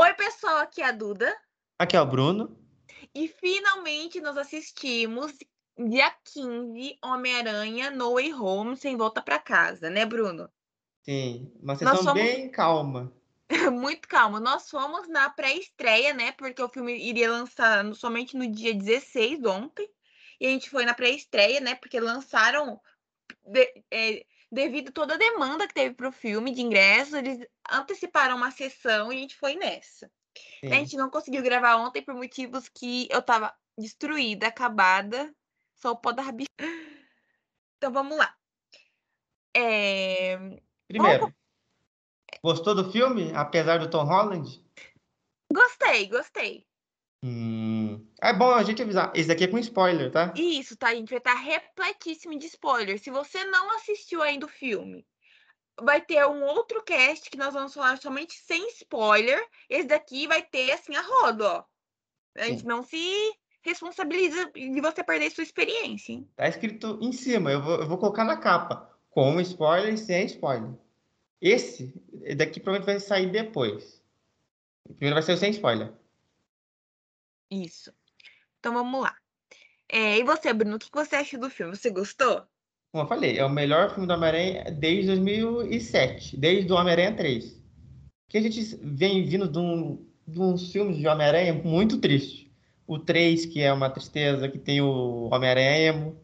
Oi, pessoal, aqui é a Duda. Aqui é o Bruno. E finalmente nós assistimos dia 15 Homem-Aranha No Way Home sem volta para casa, né, Bruno? Sim, uma sessão somos... bem calma. Muito calma. Nós fomos na pré-estreia, né? Porque o filme iria lançar somente no dia 16 ontem. E a gente foi na pré-estreia, né? Porque lançaram. De, é, devido toda a demanda que teve para o filme de ingressos, eles anteciparam uma sessão e a gente foi nessa. A gente não conseguiu gravar ontem por motivos que eu tava destruída, acabada, só o pó da rabi. Então vamos lá. É... Primeiro, vamos... gostou do filme, apesar do Tom Holland? Gostei, gostei. Hum. É bom a gente avisar. Esse daqui é com spoiler, tá? Isso, tá? A gente vai estar repletíssimo de spoiler. Se você não assistiu ainda o filme, vai ter um outro cast que nós vamos falar somente sem spoiler. Esse daqui vai ter assim a roda, ó. A gente Sim. não se responsabiliza de você perder sua experiência, hein? Tá escrito em cima, eu vou, eu vou colocar na capa. Com spoiler e sem spoiler. Esse daqui provavelmente vai sair depois. Primeiro vai ser o sem spoiler. Isso. Então vamos lá. É, e você, Bruno, o que você acha do filme? Você gostou? Como eu falei, é o melhor filme do Homem-Aranha desde 2007, desde o Homem-Aranha 3. Que a gente vem vindo de, um, de uns filmes de Homem-Aranha muito tristes. O 3, que é uma tristeza, que tem o Homem-Aranha emo.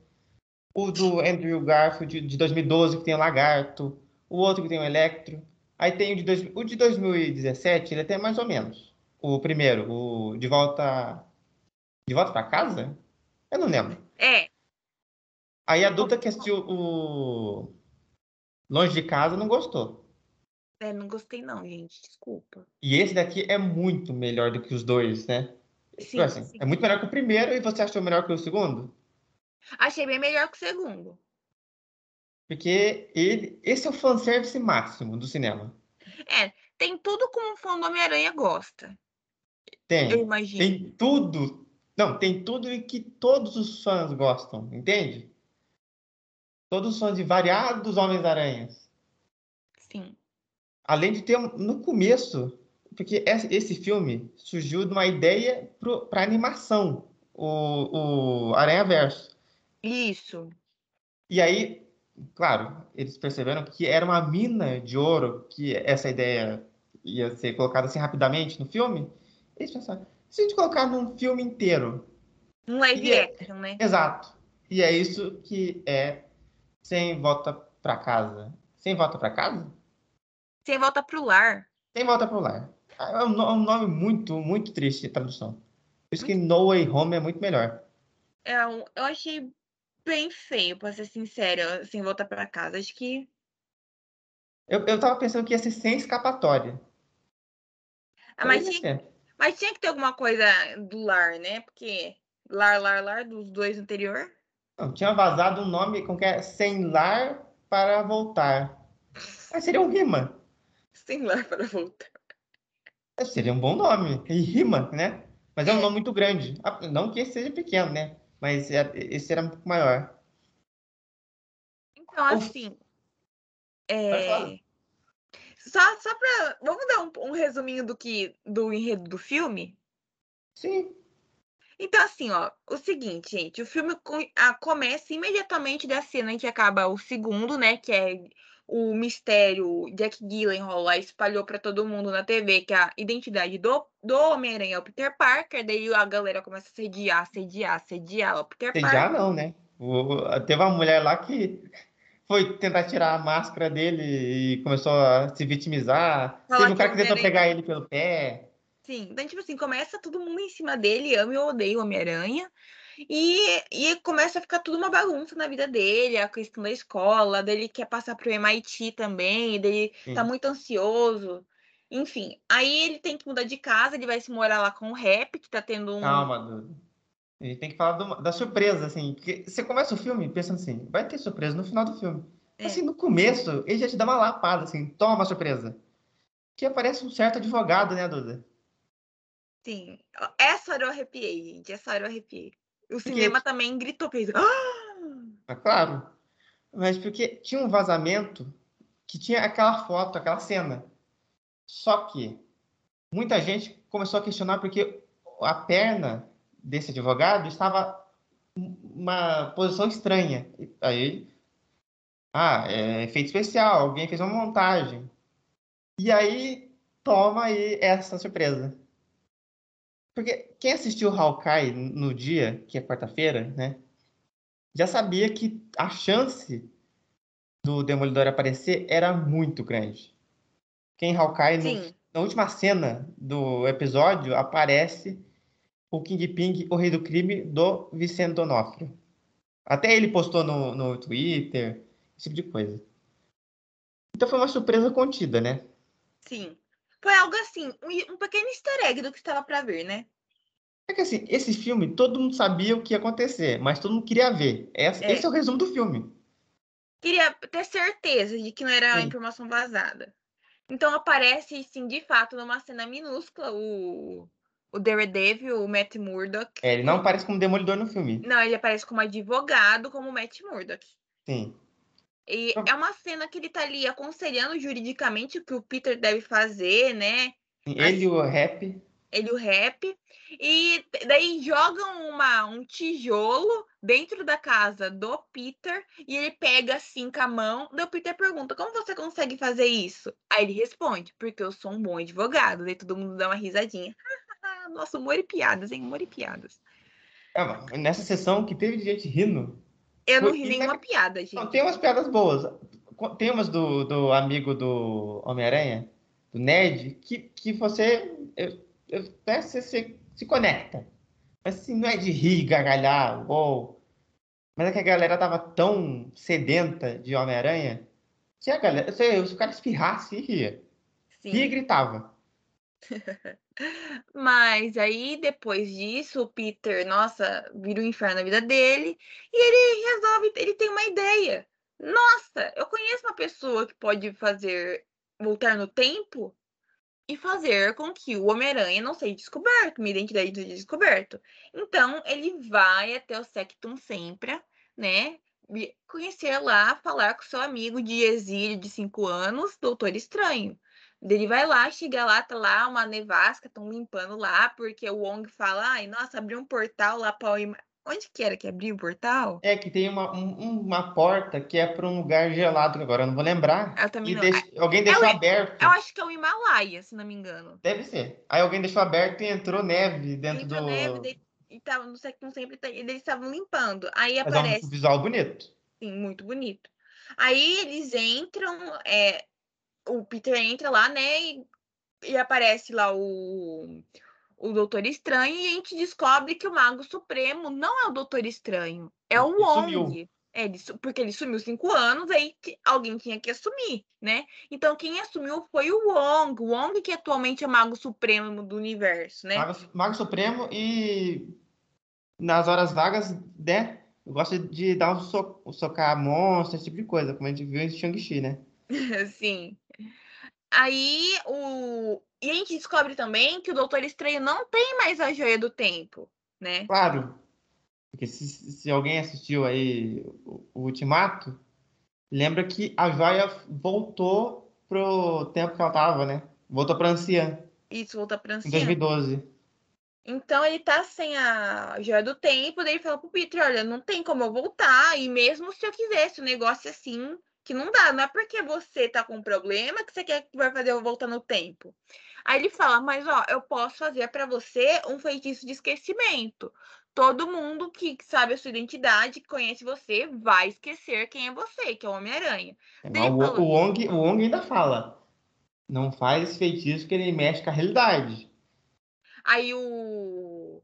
O do Andrew Garfield, de 2012, que tem o Lagarto. O outro que tem o Electro. Aí tem o de, dois, o de 2017, ele é até mais ou menos o primeiro, o De Volta. De Volta para Casa? Eu não lembro. É. Aí a Duda que assistiu o Longe de Casa não gostou. É, não gostei não, gente. Desculpa. E esse daqui é muito melhor do que os dois, né? Tipo sim, assim, sim. É muito melhor que o primeiro e você achou melhor que o segundo? Achei bem melhor que o segundo. Porque ele, esse é o fanservice máximo do cinema. É, tem tudo como um fã do Homem-Aranha gosta. Tem. Eu imagino. Tem tudo. Não, tem tudo e que todos os fãs gostam, entende? Todos os fãs de variados Homens-Aranhas. Sim. Além de ter no começo, porque esse filme surgiu de uma ideia para animação, o, o Aranha Verso. Isso. E aí, claro, eles perceberam que era uma mina de ouro que essa ideia ia ser colocada assim rapidamente no filme. Eles pensaram, se a gente colocar num filme inteiro. Um live é... action, né? Exato. E é isso que é Sem Volta para Casa. Sem Volta para Casa? Sem Volta para o Lar. Sem Volta para o Lar. É um, um, nome muito, muito triste de tradução. Por isso que No Way Home é muito melhor. É, eu achei bem feio, pra ser sincero, sem voltar para casa. Acho que. Eu, eu tava pensando que ia ser sem escapatória. Ah, mas tinha, mas tinha que ter alguma coisa do lar, né? Porque lar, lar, lar, dos dois anterior. Não, tinha vazado um nome com que é sem lar para voltar. Mas seria um rima. Sem lar para voltar. Seria um bom nome. E rima, né? Mas é um é. nome muito grande. Ah, não que esse seja pequeno, né? Mas é, esse era um pouco maior. Então, assim. É... Só, só para. Vamos dar um, um, resuminho do que do enredo do filme? Sim. Então, assim, ó, o seguinte, gente, o filme a, começa imediatamente da cena em que acaba o segundo, né? Que é o mistério Jack Gyllenhaal lá espalhou para todo mundo na TV que a identidade do, do Homem-Aranha é o Peter Parker, daí a galera começa a sediar, sediar, sediar o Peter sediar Parker. Sediar não, né? O, teve uma mulher lá que foi tentar tirar a máscara dele e começou a se vitimizar. Falar Teve um cara que tentou pegar ele pelo pé. Sim, então, tipo assim, começa todo mundo em cima dele, ama e odeia o Homem-Aranha. E, e começa a ficar tudo uma bagunça na vida dele, a questão da escola, dele quer passar pro MIT também, dele Sim. tá muito ansioso. Enfim, aí ele tem que mudar de casa, ele vai se morar lá com o Rap, que tá tendo um. Calma, Dudu. A gente tem que falar do, da surpresa, assim. Que você começa o filme pensando assim, vai ter surpresa no final do filme. É. Assim, no começo, ele já te dá uma lapada, assim, toma uma surpresa. Que aparece um certo advogado, né, Duda? Sim. Essa hora eu arrepiei, gente. Essa hora eu arrepiei. O porque... cinema também gritou, fez... Ah, claro. Mas porque tinha um vazamento que tinha aquela foto, aquela cena. Só que muita gente começou a questionar porque a perna desse advogado estava uma posição estranha. Aí, ah, é efeito especial, alguém fez uma montagem. E aí, toma aí essa surpresa. Porque quem assistiu Hawkeye no dia, que é quarta-feira, né? Já sabia que a chance do Demolidor aparecer era muito grande. Quem Hawkeye, no, na última cena do episódio, aparece o Kingpin, o rei do crime, do Vicente Donofrio. Até ele postou no, no Twitter, esse tipo de coisa. Então foi uma surpresa contida, né? Sim. Foi algo assim, um, um pequeno easter egg do que estava para ver, né? É que assim, esse filme, todo mundo sabia o que ia acontecer, mas todo mundo queria ver. Esse é, esse é o resumo do filme. Queria ter certeza de que não era Sim. informação vazada. Então aparece, sim, de fato, numa cena minúscula, o, o Daredevil, o Matt Murdock. É, ele não aparece como demolidor no filme. Não, ele aparece como advogado, como Matt Murdock. Sim. E é uma cena que ele tá ali aconselhando juridicamente o que o Peter deve fazer, né? Ele e o rap. Ele e o rap. E daí jogam uma, um tijolo dentro da casa do Peter e ele pega assim com a mão. Daí o Peter pergunta: Como você consegue fazer isso? Aí ele responde: Porque eu sou um bom advogado. Daí todo mundo dá uma risadinha. Nossa, humor e piadas, hein? Humor e piadas. É, nessa sessão que teve gente rindo, eu não ri nenhuma piada, gente. Não, tem umas piadas boas. Tem umas do, do amigo do Homem-Aranha, do Ned, que, que você, eu, eu, né, você se, se conecta. Mas assim, não é de rir, gargalhar, ou... Mas é que a galera tava tão sedenta de Homem-Aranha. Se a galera, se, se o cara espirrasse, ria. Sim. Ria e gritava. Mas aí, depois disso, o Peter, nossa, vira o um inferno na vida dele e ele resolve, ele tem uma ideia. Nossa, eu conheço uma pessoa que pode fazer voltar no tempo e fazer com que o Homem-Aranha não seja descoberto, minha identidade seja descoberto. Então, ele vai até o Sectum Sempra, né? Conhecer lá, falar com seu amigo de exílio de cinco anos, Doutor Estranho. Ele vai lá, chega lá, tá lá uma nevasca, estão limpando lá, porque o Wong fala, ai, nossa, abriu um portal lá para Onde que era que abriu o portal? É que tem uma, um, uma porta que é para um lugar gelado, agora eu não vou lembrar. Eu também não. Deixa... alguém deixou eu, aberto. Eu acho que é o Himalaia, se não me engano. Deve ser. Aí alguém deixou aberto e entrou neve dentro entrou do. Neve, e tava, não sei como sempre, eles estavam limpando. Aí Mas aparece. É um visual bonito. Sim, muito bonito. Aí eles entram, é, o Peter entra lá, né? E, e, aparece lá o, o Doutor Estranho e a gente descobre que o Mago Supremo não é o Doutor Estranho, é o Wong. É, ele, porque ele sumiu cinco anos, aí alguém tinha que assumir, né? Então quem assumiu foi o Wong. O Wong que atualmente é o Mago Supremo do universo, né? Mago, Mago Supremo e nas horas vagas, né? Gosta de dar um so, socar monstros, esse tipo de coisa, como a gente viu em Shang-Chi, né? Sim. Aí o. E a gente descobre também que o Doutor Estranho não tem mais a joia do tempo, né? Claro. Porque se, se alguém assistiu aí o, o Ultimato, lembra que a joia voltou pro tempo que ela tava, né? Voltou pra anciã. Isso, voltou pra anciã. Em 2012. Então ele tá sem a joia do tempo, daí ele fala pro Peter, olha, não tem como eu voltar, e mesmo se eu quisesse, o negócio assim, que não dá, não é porque você tá com um problema que você quer que vai fazer eu voltar no tempo. Aí ele fala, mas ó, eu posso fazer para você um feitiço de esquecimento. Todo mundo que sabe a sua identidade, que conhece você, vai esquecer quem é você, que é o Homem-Aranha. É, o, o, Wong, o Wong ainda fala, não faz esse feitiço que ele mexe com a realidade. Aí o,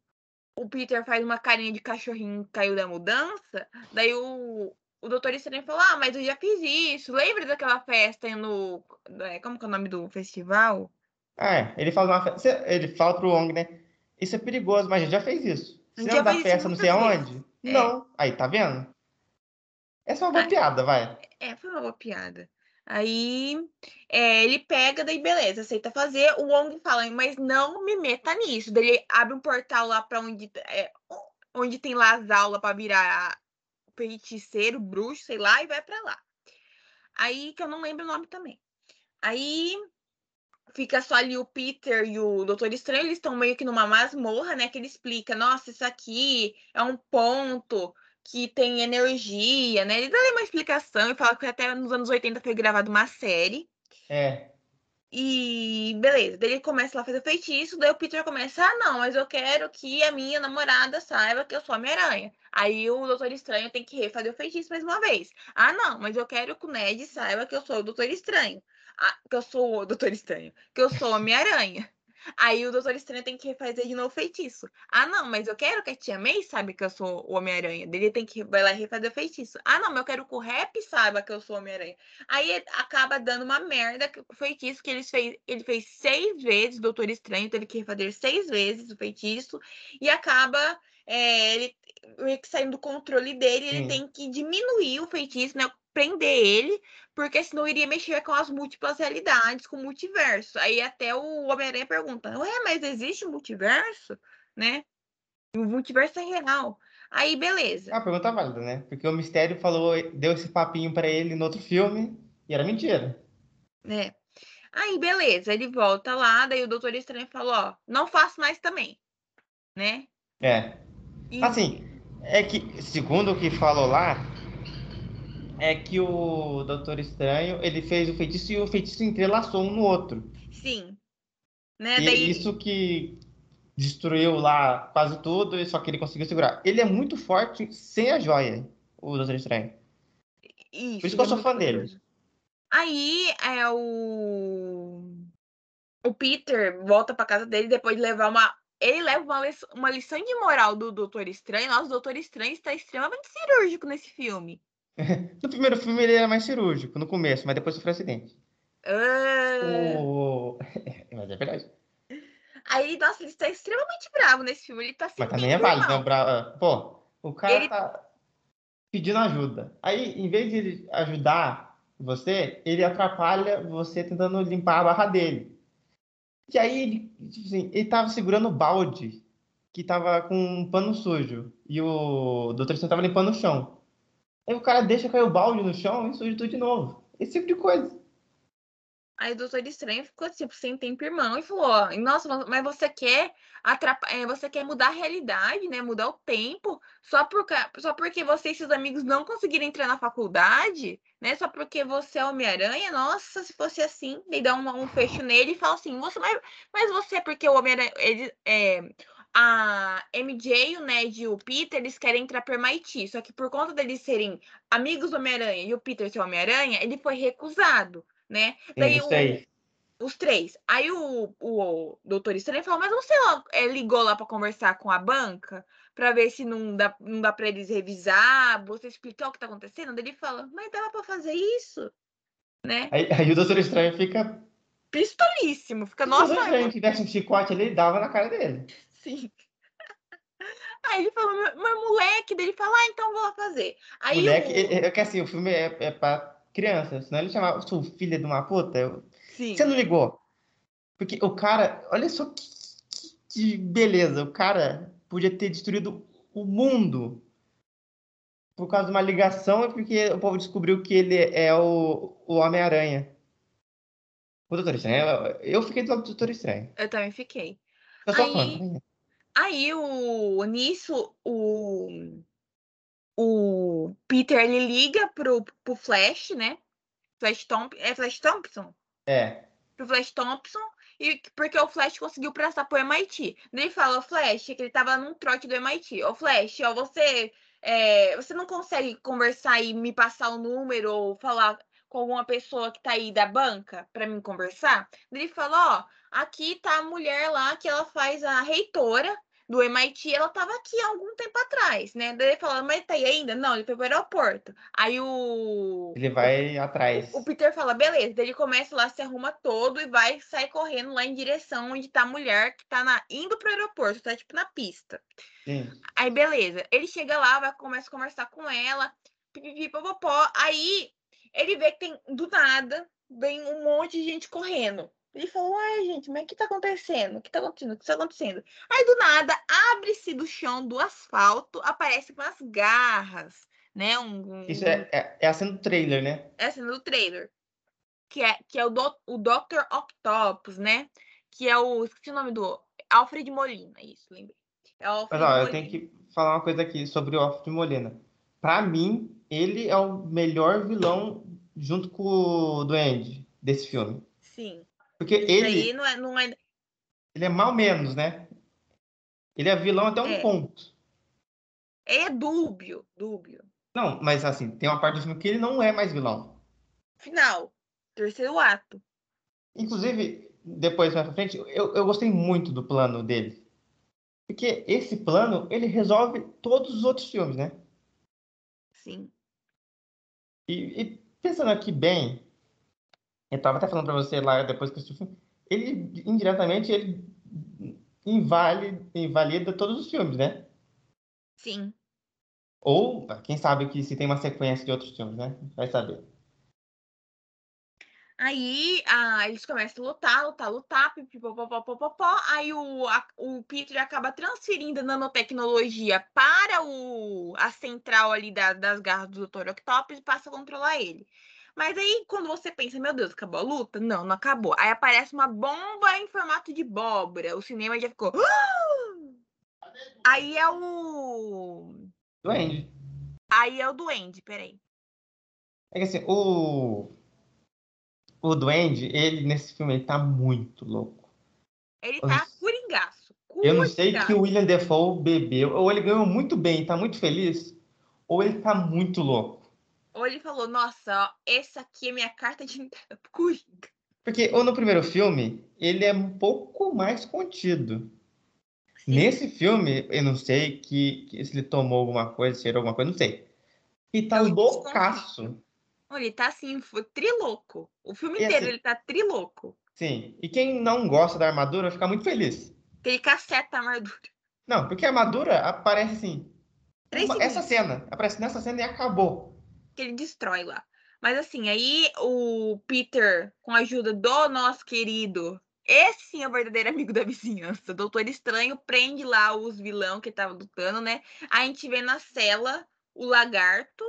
o Peter faz uma carinha de cachorrinho que caiu da mudança, daí o, o doutor Estranho falou: Ah, mas eu já fiz isso. Lembra daquela festa no. É, como que é o nome do festival? É, ele fala, uma festa, ele fala pro Wong, né? Isso é perigoso, mas a gente já fez isso. Você lembra da festa não sei aonde? É. Não. Aí, tá vendo? Essa é uma boa piada, vai. É, foi uma boa piada. Aí é, ele pega, daí beleza, aceita fazer. O Wong fala, mas não me meta nisso. Daí ele abre um portal lá pra onde, é, onde tem lá as aulas pra virar feiticeiro, bruxo, sei lá, e vai para lá. Aí, que eu não lembro o nome também. Aí fica só ali o Peter e o Doutor Estranho, eles estão meio que numa masmorra, né? Que ele explica, nossa, isso aqui é um ponto que tem energia, né? Ele dá uma explicação e fala que até nos anos 80 foi gravada uma série. É. E beleza, daí ele começa lá a fazer feitiço, daí o Peter começa, ah, não, mas eu quero que a minha namorada saiba que eu sou Homem-Aranha. Aí o Doutor Estranho tem que refazer o feitiço mais uma vez. Ah, não, mas eu quero que o Ned saiba que eu sou o Doutor Estranho. Ah, que eu sou o Doutor Estranho. Que eu sou Homem-Aranha. Aí o Doutor Estranho tem que refazer de novo feitiço. Ah, não, mas eu quero que a tia May saiba que eu sou o Homem-Aranha. Ele tem que vai lá refazer o feitiço. Ah, não, mas eu quero que o Rap saiba que eu sou o Homem-Aranha. Aí acaba dando uma merda o feitiço que ele fez. Ele fez seis vezes, o Doutor Estranho teve que refazer seis vezes o feitiço. E acaba é, ele meio que saindo do controle dele, ele tem que diminuir o feitiço, né? prender ele, porque senão iria mexer com as múltiplas realidades, com o multiverso. Aí até o Homem-Aranha pergunta: Ué, mas existe multiverso? Né? O multiverso é real. Aí, beleza. Uma pergunta válida, né? Porque o Mistério falou, deu esse papinho para ele no outro filme e era mentira. É. Aí, beleza. Ele volta lá, daí o Doutor Estranho falou: Ó, não faço mais também. Né? É. E... Assim, é que, segundo o que falou lá, é que o Doutor Estranho, ele fez o feitiço e o feitiço entrelaçou um no outro. Sim. Né? E Daí... isso que destruiu lá quase tudo, só que ele conseguiu segurar. Ele é muito forte sem a joia, o Doutor Estranho. Isso, Por isso que eu sou é fã dele. Aí é o. O Peter volta pra casa dele depois de levar uma. Ele leva uma, lição, uma lição de moral do Doutor Estranho. Nossa, o Doutor Estranho está extremamente cirúrgico nesse filme. No primeiro filme ele era mais cirúrgico, no começo, mas depois sofreu acidente. Uh... Mas é verdade. Aí, nossa, ele está extremamente bravo nesse filme. Ele tá Mas também é válido, né? Bravo. Pô, o cara ele... tá pedindo ajuda. Aí, em vez de ajudar você, ele atrapalha você tentando limpar a barra dele. E aí, ele, assim, ele tava segurando o balde que tava com um pano sujo. E o Dr. Stone tava limpando o chão. Aí o cara deixa cair o balde no chão e surge tudo de novo. Esse tipo de coisa. Aí o Doutor Estranho ficou tipo sem tempo irmão e falou: ó, Nossa, mas você quer atrapalhar, é, você quer mudar a realidade, né? Mudar o tempo, só, por, só porque você e seus amigos não conseguiram entrar na faculdade, né? Só porque você é Homem-Aranha, nossa, se fosse assim, ele dá um, um fecho nele e fala assim: você, mas, mas você, porque o Homem-Aranha. É, a MJ, o Ned e o Peter, eles querem entrar por MIT. Só que por conta deles serem amigos do Homem-Aranha e o Peter ser Homem-Aranha, ele foi recusado, né? Daí o, os três. Aí o, o, o Doutor Estranho falou, mas você é, ligou lá para conversar com a banca? para ver se não dá, não dá para eles revisar, você explicar o que tá acontecendo? Daí ele fala, mas dava para fazer isso? Né? Aí, aí o Doutor Estranho fica pistolíssimo. Fica, nossa. Se o Doutor tivesse um chicote ali, ele dava na cara dele. Sim. Aí ele falou, meu, moleque, dele fala, ah, então vou lá fazer. Aí moleque, o... é, é, que assim, o filme é, é pra criança, senão ele chamava sua filha de uma puta. Eu... Sim. Você não ligou? Porque o cara, olha só que, que, que beleza, o cara podia ter destruído o mundo por causa de uma ligação, é porque o povo descobriu que ele é o, o Homem-Aranha. O Doutor Estranho, eu fiquei do lado do Doutor Estranho. Eu também fiquei. Eu Aí... Aí o nisso o o Peter ele liga pro, pro Flash, né? Flash Thompson, é Flash Thompson? É. Pro Flash Thompson e porque o Flash conseguiu passar pro MIT. Ele fala, Flash, que ele tava num trote do MIT. Ô Flash, ó, você é, você não consegue conversar e me passar o número ou falar com alguma pessoa que tá aí da banca para mim conversar? Ele falou, ó, aqui tá a mulher lá que ela faz a reitora do MIT, ela tava aqui há algum tempo atrás, né? Daí ele falou, mas tá aí ainda? Não, ele foi pro aeroporto. Aí o. Ele vai atrás. O Peter fala, beleza. Daí ele começa lá, se arruma todo e vai sair correndo lá em direção onde tá a mulher que tá na... indo pro aeroporto, tá tipo na pista. Sim. Aí, beleza. Ele chega lá, vai, começa a conversar com ela, pipipipopopó. Aí ele vê que tem, do nada, vem um monte de gente correndo. Ele falou, ai, gente, mas o que tá acontecendo? O que tá acontecendo? O que tá acontecendo? Aí, do nada, abre-se do chão do asfalto, aparece umas garras, né? Um, um... Isso é, é, é, a cena do trailer, né? É a cena do trailer. que é, que é o, do, o Dr. Octopus, né? Que é o. Esqueci o nome do. Alfred Molina, isso, lembrei. É o Alfred Mas, ó, Molina. eu tenho que falar uma coisa aqui sobre o Alfred Molina. Para mim, ele é o melhor vilão junto com o Duende desse filme. Sim. Porque ele. Não é, não é... Ele é mal menos, né? Ele é vilão até um é. ponto. É dúbio, dúbio. Não, mas assim, tem uma parte do filme que ele não é mais vilão. Final. Terceiro ato. Inclusive, depois mais pra frente, eu, eu gostei muito do plano dele. Porque esse plano, ele resolve todos os outros filmes, né? Sim. E, e pensando aqui bem, eu tava até falando para você lá depois que eu filme, ele indiretamente ele invalida, invalida todos os filmes, né? Sim. Ou, quem sabe que se tem uma sequência de outros filmes, né? Vai saber. Aí ah, eles começam a lutar, lutar, lutar, pipipopopopopó. Aí o, a, o Peter acaba transferindo a nanotecnologia para o, a central ali da, das garras do Dr. Octopus e passa a controlar ele. Mas aí, quando você pensa, meu Deus, acabou a luta? Não, não acabou. Aí aparece uma bomba em formato de abóbora. O cinema já ficou. Aí é o. Duende. Aí é o Duende, peraí. É que assim, o o Duende, ele nesse filme, ele tá muito louco. Ele tá curingaço. Eu não sei que o William Defoe bebeu, ou ele ganhou muito bem, tá muito feliz, ou ele tá muito louco. Ou ele falou, nossa, ó, essa aqui é minha carta de entrada pro Coringa. Porque ou no primeiro filme, ele é um pouco mais contido. Sim. Nesse filme, eu não sei que, que, se ele tomou alguma coisa, cheirou alguma coisa, não sei. E tá loucaço. Ele tá assim, triloco. O filme e inteiro assim, ele tá triloco. Sim. E quem não gosta da armadura fica muito feliz. Ele caceta a armadura. Não, porque a armadura aparece assim. Uma, essa cena. Aparece nessa cena e acabou. Que ele destrói lá. Mas assim, aí o Peter, com a ajuda do nosso querido, esse sim é o verdadeiro amigo da vizinhança, Doutor Estranho, prende lá os vilão que tava lutando, né? A gente vê na cela o lagarto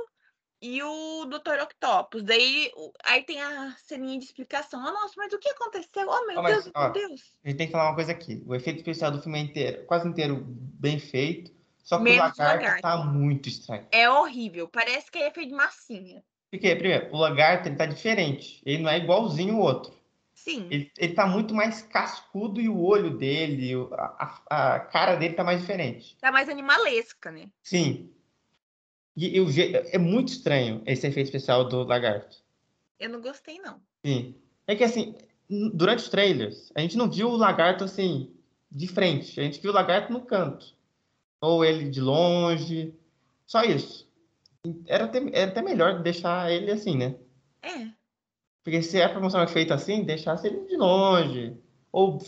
e o Dr. Octopus. Daí aí tem a ceninha de explicação. Oh, nossa, mas o que aconteceu? Oh, meu oh, Deus, mas, meu Deus. A gente tem que falar uma coisa aqui. O efeito especial do filme é inteiro, quase inteiro bem feito. Só que Menos o lagarto, lagarto tá muito estranho. É horrível. Parece que é feito de massinha. Porque, primeiro, o lagarto ele tá diferente. Ele não é igualzinho o outro. Sim. Ele, ele tá muito mais cascudo e o olho dele, a, a, a cara dele tá mais diferente. Tá mais animalesca, né? Sim. E eu, é muito estranho esse efeito especial do lagarto. Eu não gostei, não. Sim. É que assim, durante os trailers, a gente não viu o lagarto assim, de frente. A gente viu o lagarto no canto. Ou ele de longe. Só isso. Era até, era até melhor deixar ele assim, né? É. Porque se é pra mostrar efeito assim, deixasse ele de longe. Ou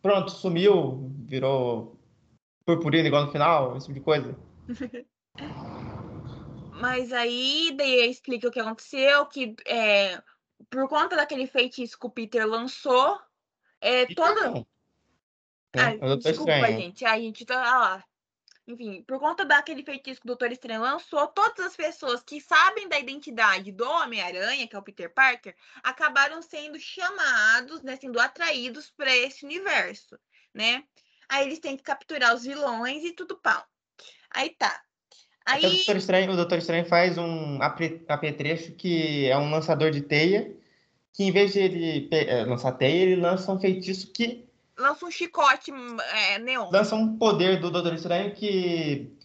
pronto, sumiu, virou purpurina igual no final, esse tipo de coisa. Mas aí daí explica o que aconteceu, que é, por conta daquele feitiço que o Peter lançou, é, toda. Ah, desculpa, estranho. gente. A gente tá lá. Enfim, por conta daquele feitiço que o Doutor Estranho lançou, todas as pessoas que sabem da identidade do Homem-Aranha, que é o Peter Parker, acabaram sendo chamados, né, sendo atraídos para esse universo, né? Aí eles têm que capturar os vilões e tudo pau. Aí tá. Aí... O, Doutor Estranho, o Doutor Estranho faz um apetrecho que é um lançador de teia, que em vez de ele é, lançar teia, ele lança um feitiço que. Lança um chicote é, neon. Lança um poder do Doutor Estranho que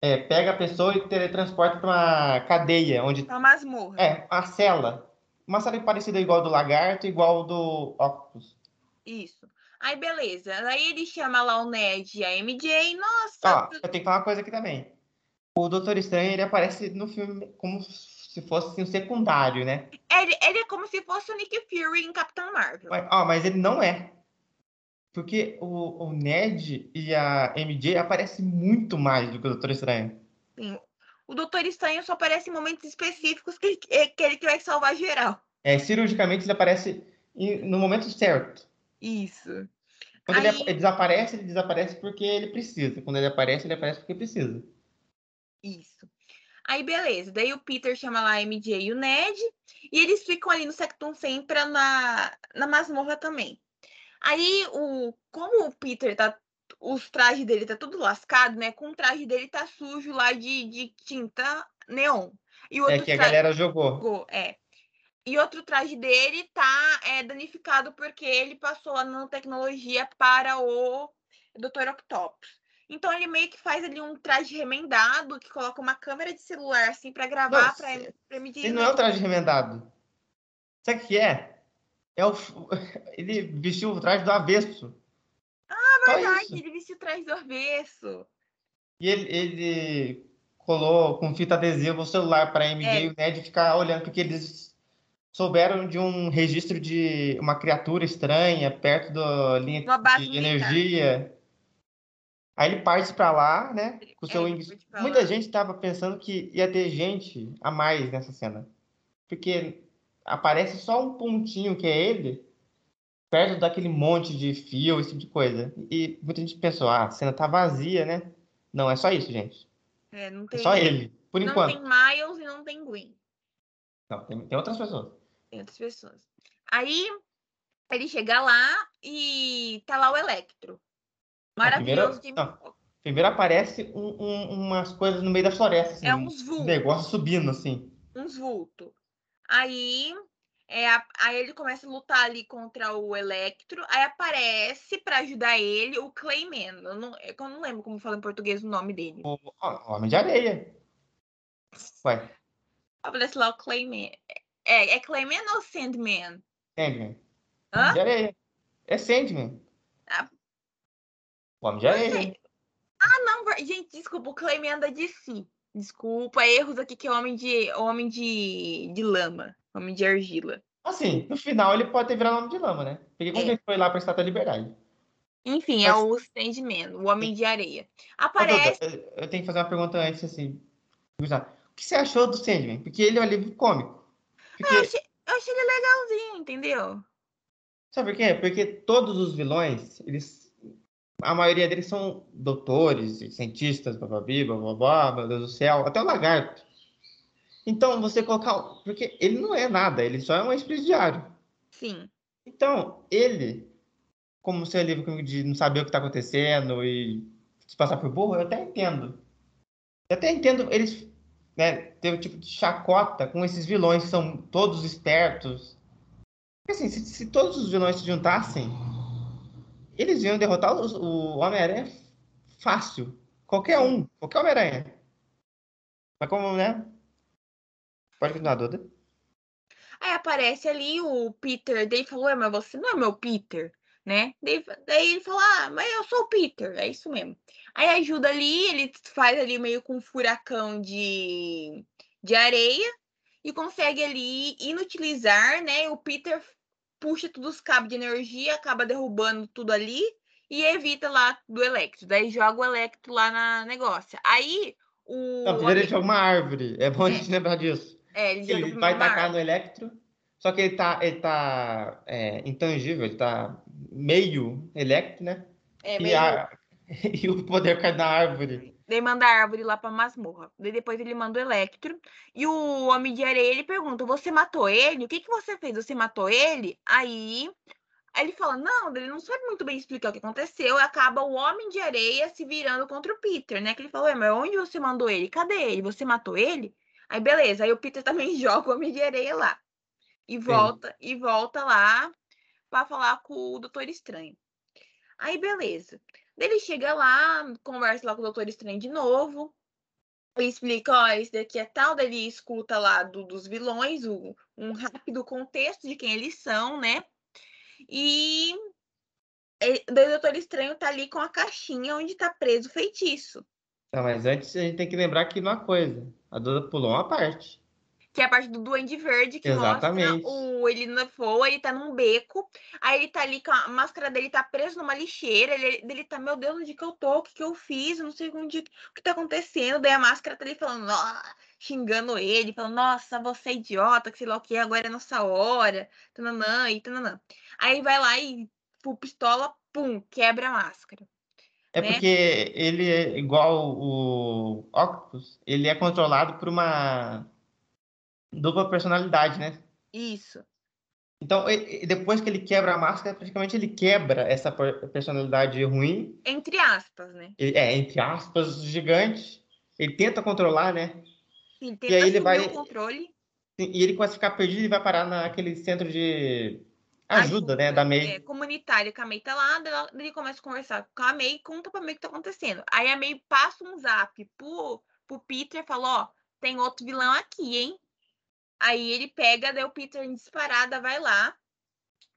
é, pega a pessoa e teletransporta para uma cadeia. onde Uma masmorra. É, uma cela. Uma cela parecida igual do lagarto, igual do Octopus. Isso. Aí, beleza. Aí ele chama lá o Ned e a MJ. Nossa. Ó, eu tenho que falar uma coisa aqui também o Doutor Estranho ele aparece no filme como se fosse assim, um secundário, né? Ele, ele, é como se fosse o Nick Fury em Capitão Marvel. Mas, ó, mas ele não é. Porque o, o Ned e a MJ aparecem muito mais do que o Doutor Estranho. Sim. O Doutor Estranho só aparece em momentos específicos que, que, ele que vai salvar geral. É, cirurgicamente ele aparece no momento certo. Isso. Quando Aí... ele, ele desaparece, ele desaparece porque ele precisa. Quando ele aparece, ele aparece porque precisa. Isso. Aí, beleza. Daí o Peter chama lá a MJ e o Ned. E eles ficam ali no Sectum Sempra na, na masmorra também. Aí, o, como o Peter tá. Os trajes dele tá tudo lascado, né? Com o traje dele tá sujo lá de, de tinta neon. E é que a galera jogou. É. E outro traje dele tá é, danificado porque ele passou a nanotecnologia para o Dr. Octopus. Então ele meio que faz ali um traje remendado, que coloca uma câmera de celular assim para gravar, para medir. Ele não é um traje remendado. Sabe o que é? É o ele vestiu o traje do avesso. Ah, verdade, ele vestiu o traje do avesso. E ele, ele colou com fita adesiva o celular para a MJ é. e o Ned ficar olhando porque eles souberam de um registro de uma criatura estranha perto da linha de energia. Aí ele parte para lá, né? Com o seu é, índice. Muita gente estava pensando que ia ter gente a mais nessa cena. Porque aparece só um pontinho que é ele, perto daquele monte de fio, esse tipo de coisa. E muita gente pensou, ah, a cena tá vazia, né? Não, é só isso, gente. É, não tem. É só ele, por não enquanto. Não tem Miles e não tem Gwen. Não, tem, tem outras pessoas. Tem outras pessoas. Aí ele chega lá e tá lá o Electro. Maravilhoso primeiro, de... primeiro aparece um, um, umas coisas no meio da floresta. Assim, é uns vultos. Um negócio subindo, assim. Uns vultos. Aí, é, aí ele começa a lutar ali contra o Electro. Aí aparece para ajudar ele o Clayman. Eu não, eu não lembro como fala em português o nome dele. O, o Homem de Areia. Ué. Aparece lá o Clayman. É, é Clayman ou Sandman? Sandman. Hã? Homem de Areia. É Sandman. Ah, o Homem de Areia. Ah, não, gente, desculpa, o Clayman anda de si. Desculpa, erros aqui que é homem de homem de, de lama, homem de argila. Assim, no final ele pode ter virado homem de lama, né? Porque como é. ele foi lá para a Estátua da Liberdade. Enfim, é Mas... é o Sandman, o homem de areia. Aparece. Eu tenho que fazer uma pergunta antes, assim. O que você achou do Sandman? Porque ele é um livro cômico. Porque... Eu, achei, eu achei ele legalzinho, entendeu? Sabe por quê? Porque todos os vilões, eles a maioria deles são doutores, cientistas, bababi, bababá, meu Deus do céu, até o lagarto. Então, você colocar. Porque ele não é nada, ele só é um ex-presidiário. Sim. Então, ele, como seu livro de não saber o que está acontecendo e se passar por burro, eu até entendo. Eu até entendo eles né, ter o tipo de chacota com esses vilões que são todos espertos. Assim, se, se todos os vilões se juntassem, eles iam derrotar o, Homem-Aranha fácil. Qualquer um. Qualquer Homem-Aranha. Mas como, né? Pode continuar, Duda. Aí aparece ali o Peter, daí falou, mas você não é meu Peter, né? Daí, daí ele falou, ah, mas eu sou o Peter, é isso mesmo. Aí ajuda ali, ele faz ali meio com um furacão de, de areia e consegue ali inutilizar, né? O Peter puxa todos os cabos de energia, acaba derrubando tudo ali e evita lá do Electro. Daí joga o Electro lá na negócio. Aí o. Não, primeiro ele joga uma árvore. É bom é. a gente lembrar disso. É, ele, ele vai tacar árvore. no Electro. Só que ele tá, ele tá é, intangível, ele tá meio Electro, né? É, meio... E, a... e o poder cai na árvore. Daí manda a árvore lá pra masmorra. Daí depois ele manda o Electro. E o Homem de Areia, ele pergunta, você matou ele? O que, que você fez? Você matou ele? Aí, aí ele fala, não, ele não sabe muito bem explicar o que aconteceu. E acaba o Homem de Areia se virando contra o Peter, né? Que ele falou, mas onde você mandou ele? Cadê ele? Você matou ele? Aí, beleza. Aí o Peter também joga o Homem de Areia lá. E volta, Sim. e volta lá para falar com o Doutor Estranho. Aí, beleza. Ele chega lá, conversa lá com o Doutor Estranho de novo, explica, ó, esse daqui é tal, daí ele escuta lá do, dos vilões, o, um rápido contexto de quem eles são, né? E ele, o Doutor Estranho tá ali com a caixinha onde tá preso o feitiço. Não, mas antes a gente tem que lembrar que uma coisa, a Duda pulou uma parte que é a parte do Duende Verde, que Exatamente. mostra o ele na voa, ele tá num beco, aí ele tá ali com a máscara dele tá preso numa lixeira, ele, ele tá, meu Deus, onde que eu tô? O que que eu fiz? Eu não sei onde, o que tá acontecendo. Daí a máscara tá ali falando, xingando ele, falando, nossa, você é idiota, que sei lá o que, agora é nossa hora, tananã, e tananã. Aí vai lá e, por pistola, pum, quebra a máscara. É né? porque ele é igual o Octopus, ele é controlado por uma dupla personalidade, né? Isso. Então, e- e depois que ele quebra a máscara, praticamente ele quebra essa per- personalidade ruim. Entre aspas, né? É, entre aspas, gigante. Ele tenta controlar, né? Ele E tenta aí ele vai- o controle. E ele começa a ficar perdido e vai parar naquele centro de ajuda, né? Da May. É, comunitária que a May tá lá, ele começa a conversar com a e conta pra May o que tá acontecendo. Aí a May passa um zap pro, pro Peter e fala, ó, tem outro vilão aqui, hein? Aí ele pega, daí o Peter em disparada vai lá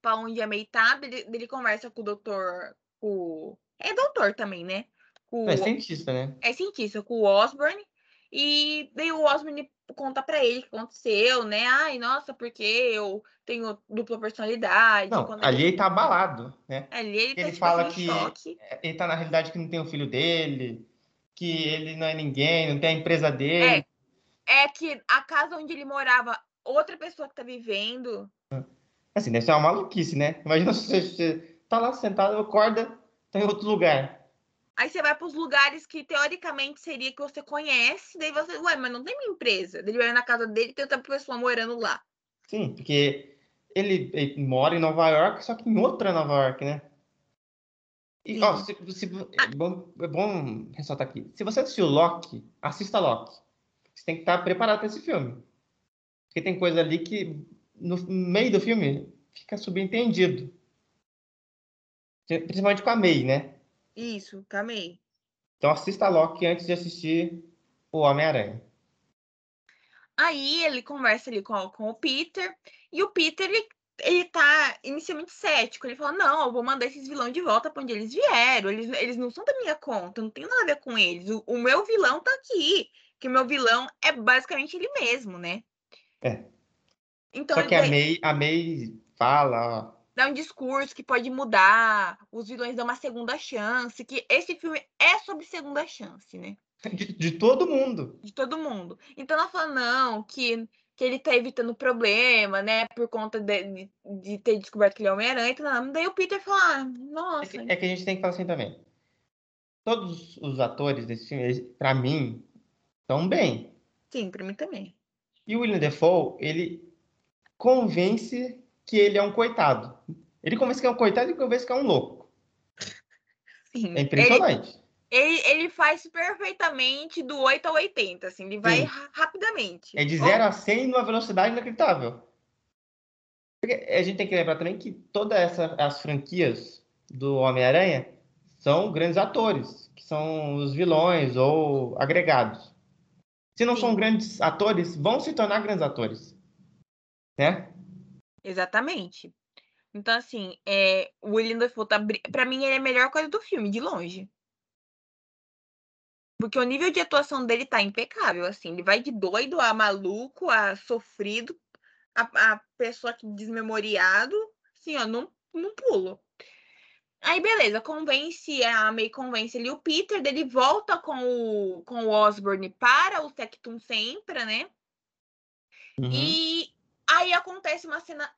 pra onde a May tá, ele, ele conversa com o doutor, com... É doutor também, né? Com, É cientista, né? é cientista, com o Osborne. E daí o Osborne conta pra ele o que aconteceu, né? Ai, nossa, porque eu tenho dupla personalidade. Não, ali ele tá abalado, né? Ali ele tá Ele tipo fala assim, que- choque. Ele tá na realidade que não tem o filho dele, que ele não é ninguém, não tem a empresa dele. É que a casa onde ele morava, outra pessoa que tá vivendo. Assim, deve ser uma maluquice, né? Imagina se você, você tá lá sentado, acorda, tá em outro lugar. Aí você vai pros lugares que teoricamente seria que você conhece, daí você, ué, mas não tem minha empresa. Ele vai na casa dele e tem outra pessoa morando lá. Sim, porque ele, ele mora em Nova York, só que em outra Nova York, né? E, Sim. ó, se, se- é, bom, é bom ressaltar aqui. Se você assistiu Loki, assista Loki. Você tem que estar preparado para esse filme. Porque tem coisa ali que no meio do filme fica subentendido. Principalmente com a May, né? Isso, camei. Então assista Loki antes de assistir o Homem-Aranha. Aí ele conversa ali com, com o Peter, e o Peter, ele, ele tá inicialmente cético. Ele fala, não, eu vou mandar esses vilões de volta pra onde eles vieram. Eles, eles não são da minha conta, não tem nada a ver com eles. O, o meu vilão tá aqui. Que o meu vilão é basicamente ele mesmo, né? É. Então Só que a daí May, a May fala, ó, dá um discurso que pode mudar, os vilões dão uma segunda chance, que esse filme é sobre segunda chance, né? de, de todo mundo. de todo mundo. Então ela fala, não, que, que ele tá evitando problema, né? Por conta de, de, ter descoberto que ele é Homem-Aranha. e tal. Daí o Peter fala, ah, É nossa, que, é que a gente tem que falar assim também. Todos os atores desse filme, pra mim, estão bem. sim, pra mim também. E o William Defoe, ele convence que ele é um coitado. Ele convence que é um coitado e convence que é um louco. Sim. É impressionante. Ele, ele faz perfeitamente do 8 ao 80, assim, ele vai ra- rapidamente. É de Ó, 0 a 100 numa velocidade inacreditável. Porque a gente tem que lembrar também que todas as franquias do Homem-Aranha são grandes atores, que são os vilões ou agregados. Se não Sim. são grandes atores, vão se tornar grandes atores. Né? Exatamente. Então, assim, é, o William Dafoe tá. Pra mim, ele é a melhor coisa do filme, de longe. Porque o nível de atuação dele tá impecável, assim. Ele vai de doido a maluco, a sofrido, a, a pessoa que desmemoriado, assim, ó, num, num pulo. Aí, beleza, convence, a May convence ali o Peter, daí ele volta com o, com o Osborne para o Sectum Sempra, né? Uhum. E aí acontece uma cena,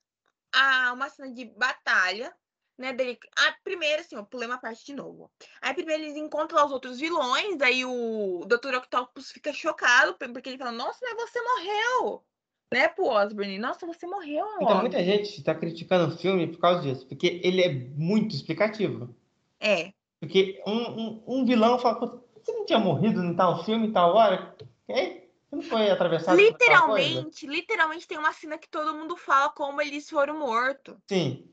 ah, uma cena de batalha, né? Dele, ah, primeiro, assim, eu pulei uma parte de novo. Aí primeiro eles encontram os outros vilões, daí o Dr. Octopus fica chocado, porque ele fala, nossa, mas você morreu! Né, pro Osborne? Nossa, você morreu, Então, Osborne. muita gente está criticando o filme por causa disso, porque ele é muito explicativo. É, Porque um, um, um vilão fala, "Pô, você não tinha morrido em tal filme, em tal hora? Ei, você não foi atravessado literalmente, literalmente tem uma cena que todo mundo fala como eles foram mortos. Sim.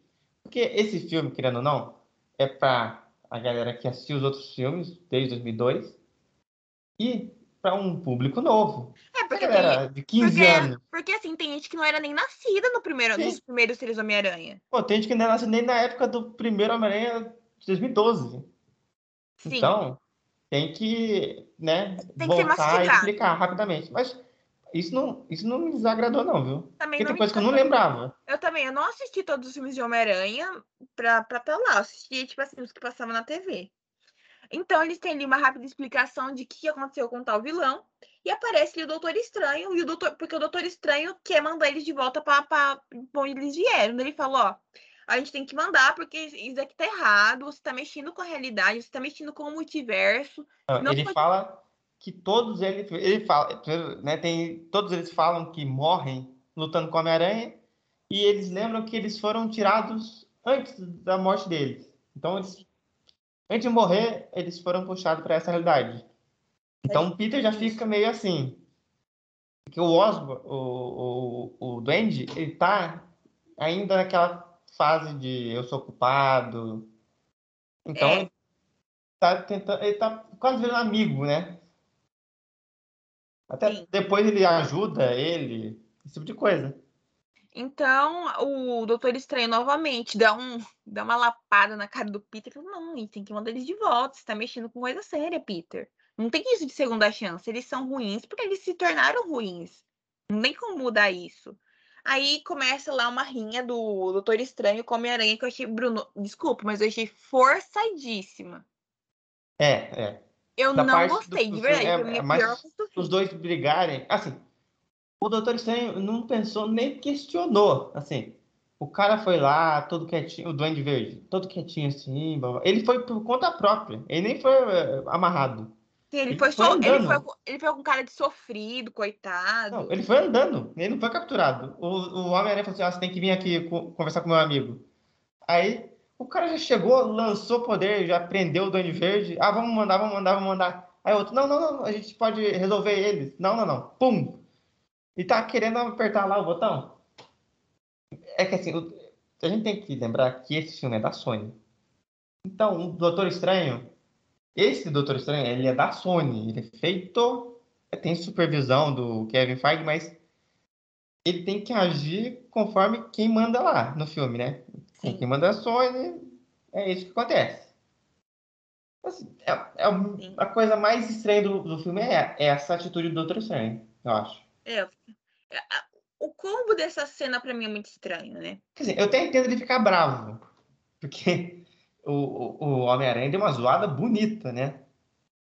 Porque esse filme, querendo ou não, é pra a galera que assistiu os outros filmes desde 2002 e para um público novo. É, porque tem, galera de 15 porque- anos. porque assim, tem gente que não era nem nascida no primeiro, Sim. nos primeiros seres Homem-Aranha. Pô, tem gente que não nasceu nem na época do primeiro Homem-Aranha de 2012. Sim. Então, tem que, né, Tem que voltar e mastigado. explicar rapidamente. Mas isso não, isso não me desagradou, não, viu? Também Porque não tem coisa que eu não lembrava. Eu também, eu não assisti todos os filmes de Homem-Aranha pra estar tá lá. Eu assisti, tipo assim, os que passavam na TV. Então, eles têm ali uma rápida explicação de o que aconteceu com tal vilão. E aparece ali o Doutor Estranho, e o Doutor, porque o Doutor Estranho quer mandar eles de volta pra onde eles vieram. Daí Ele falou, ó, a gente tem que mandar, porque isso aqui tá errado, você tá mexendo com a realidade, você tá mexendo com o multiverso. Não, ele pode... fala que todos eles, ele fala, né, tem, todos eles falam que morrem lutando com a Homem-Aranha e eles lembram que eles foram tirados antes da morte deles. Então, eles, antes de morrer, eles foram puxados para essa realidade. Então, o Peter já fica meio assim. Porque o Osborn, o, o, o Duende, ele tá ainda naquela fase de eu sou culpado. Então, é. ele tá tentando, ele tá quase virando amigo, né? Até Sim. depois ele ajuda ele, esse tipo de coisa. Então, o Doutor Estranho novamente dá, um, dá uma lapada na cara do Peter e fala: Não, tem que mandar eles de volta. Você tá mexendo com coisa séria, Peter. Não tem isso de segunda chance. Eles são ruins porque eles se tornaram ruins. Não tem como mudar isso. Aí começa lá uma rinha do Doutor Estranho com Homem-Aranha que eu achei, Bruno, desculpa, mas eu achei forçadíssima. É, é. Eu da não gostei, do, de verdade. É, é, mas os dois brigarem. Assim, o Doutor Estranho não pensou nem questionou. Assim, o cara foi lá, todo quietinho, o Duende Verde, todo quietinho assim. Ele foi por conta própria. Ele nem foi uh, amarrado. Ele, ele, foi, só, ele, foi, ele foi com cara de sofrido, coitado. Não, ele foi andando, ele não foi capturado. O, o Homem-Aranha falou assim: ah, você tem que vir aqui conversar com meu amigo. Aí o cara já chegou, lançou poder, já prendeu o Duende Verde. Ah, vamos mandar, vamos mandar, vamos mandar. Aí outro, não, não, não, a gente pode resolver eles. Não, não, não. Pum! E tá querendo apertar lá o botão. É que assim, a gente tem que lembrar que esse filme é da Sony. Então, o Doutor Estranho, esse Doutor Estranho, ele é da Sony. Ele é feito, tem supervisão do Kevin Feige, mas ele tem que agir conforme quem manda lá no filme, né? Sim. Quem manda é a Sony, é isso que acontece. Assim, é, é a coisa mais estranha do, do filme é, é essa atitude do Doutor Estranho, eu acho. É, é o combo dessa cena para mim é muito estranho, né? Quer dizer, eu até entendo ele ficar bravo, porque o, o, Homem-Aranha deu uma zoada bonita, né?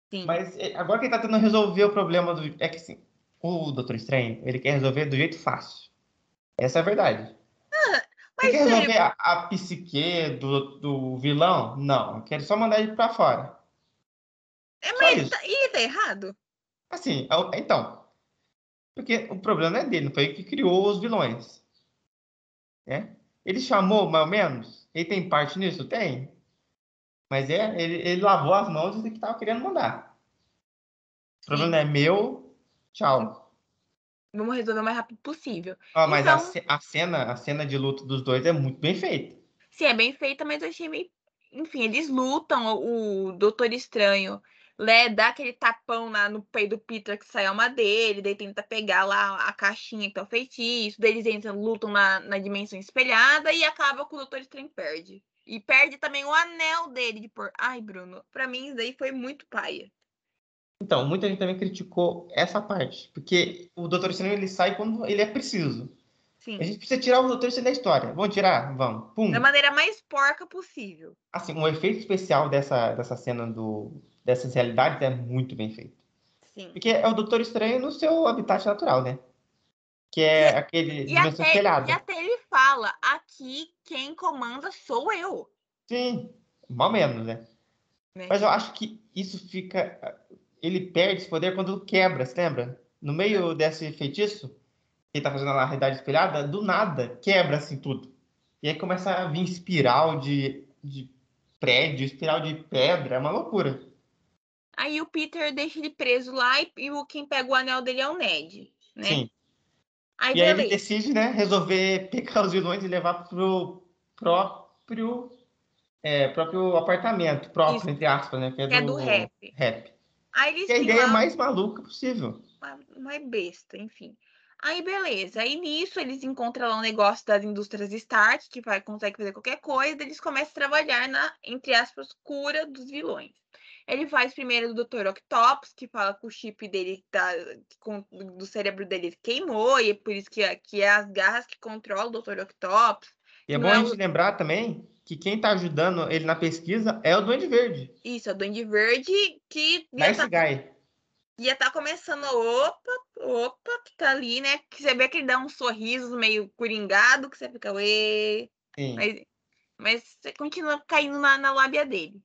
Sim. Mas é, agora que ele tá tentando resolver o problema do. É que assim, o Doutor Estranho, ele quer resolver do jeito fácil. Essa é a verdade. Ah, mas ele quer resolver a, a psique do, do vilão? Não, eu quero só mandar ele pra fora. É, mas tá, e tá errado? Assim, é então, porque o problema não é dele, não foi ele que criou os vilões. Né? Ele chamou, mais ou menos? Ele tem parte nisso? Tem. Mas é, ele, ele lavou as mãos e que estava querendo mandar. O problema é meu, tchau. Vamos resolver o mais rápido possível. Ah, mas então... a, a, cena, a cena de luta dos dois é muito bem feita. Sim, é bem feita, mas eu achei meio. Enfim, eles lutam, o Doutor Estranho né, dá aquele tapão lá no peito do Peter que sai uma dele, daí tenta pegar lá a caixinha que tá o feitiço, daí eles entram, lutam na, na dimensão espelhada e acaba com o Doutor Estranho perde. E perde também o anel dele de por. Ai, Bruno, pra mim isso daí foi muito paia. Então, muita gente também criticou essa parte, porque o Doutor Estranho ele sai quando ele é preciso. Sim. A gente precisa tirar o Doutor Estranho da história. Vamos tirar? Vamos. Pum. Da maneira mais porca possível. Assim, um efeito especial dessa, dessa cena do, dessas realidades é muito bem feito. Sim. Porque é o Doutor Estranho no seu habitat natural, né? Que é e, aquele e até, espelhada. E até ele fala, aqui quem comanda sou eu. Sim, mal menos, né? né? Mas eu acho que isso fica... Ele perde esse poder quando quebra, você lembra? No meio é. desse feitiço, ele tá fazendo a realidade espelhada, do nada, quebra assim tudo. E aí começa a vir espiral de, de prédio, espiral de pedra, é uma loucura. Aí o Peter deixa ele preso lá e, e quem pega o anel dele é o Ned, né? Sim. Aí, e aí ele decide, né, resolver pegar os vilões e levar pro próprio é, próprio apartamento, próprio, Isso. entre aspas, né? Que é, que é do, é do rap. rap. Aí eles que é a ideia lá... mais maluca possível. Mais besta, enfim. Aí, beleza. Aí, nisso, eles encontram lá um negócio das indústrias Start, que vai, consegue fazer qualquer coisa, eles começam a trabalhar na, entre aspas, cura dos vilões. Ele faz primeiro do Dr. Octopus, que fala que o chip dele tá, com, do cérebro dele queimou, e é por isso que, que é as garras que controlam o Dr. Octopus. E é bom a gente lembrar também que quem está ajudando ele na pesquisa é o Duende Verde. Isso, é o Duende Verde que. Nice tá, guy. Ia tá começando, opa, opa, que tá ali, né? Que você vê que ele dá uns sorrisos meio coringado, que você fica, uê. Sim. Mas, mas você continua caindo na, na lábia dele.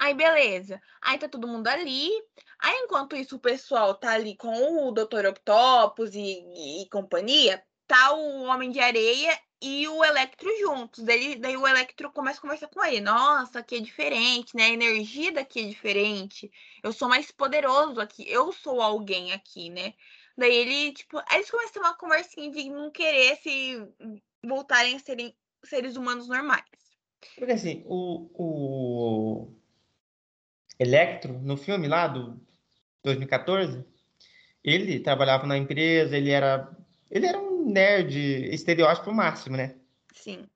Aí, beleza. Aí tá todo mundo ali. Aí, enquanto isso, o pessoal tá ali com o Dr. Octopus e, e, e companhia, tá o Homem de Areia e o Electro juntos. Daí, daí o Electro começa a conversar com ele. Nossa, aqui é diferente, né? A energia daqui é diferente. Eu sou mais poderoso aqui. Eu sou alguém aqui, né? Daí ele, tipo, aí eles começam uma conversinha de não querer se voltarem a serem seres humanos normais. Porque assim, o, o Electro, no filme lá do 2014, ele trabalhava na empresa, ele era. Ele era um nerd estereótipo máximo, né? Sim.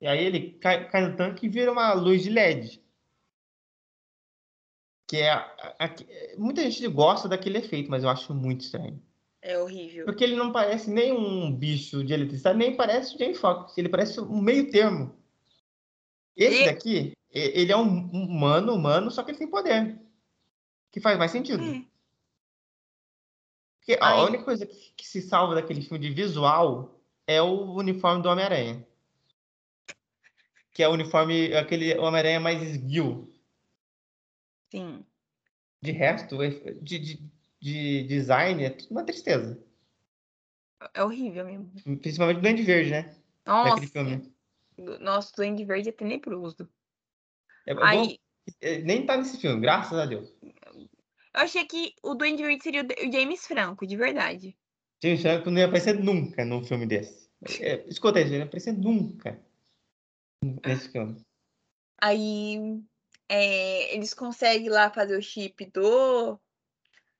E aí ele cai, cai no tanque e vira uma luz de LED. Que é. A, a, muita gente gosta daquele efeito, mas eu acho muito estranho. É horrível. Porque ele não parece nem um bicho de eletricidade, nem parece o Jane Fox. Ele parece um meio termo. Esse e... daqui, ele é um humano, humano, só que ele tem poder. Que faz mais sentido. É. Porque a única coisa que, que, se salva daquele filme de visual é o uniforme do Homem-Aranha. Que é o uniforme, aquele Homem-Aranha mais esguio. Sim. De resto, de, de, de design é tudo uma tristeza. É horrível mesmo. Principalmente o Duende Verde, né? Nossa. Filme. Nossa, o Duende Verde é tenebroso. É, Aí... É, nem tá nesse filme, graças a Deus. Eu achei que o Duende Verde seria o James Franco, de verdade. James Franco não ia aparecer nunca num filme desse. É, escuta ele não ia aparecer nunca nesse filme. Aí é, eles conseguem lá fazer o chip do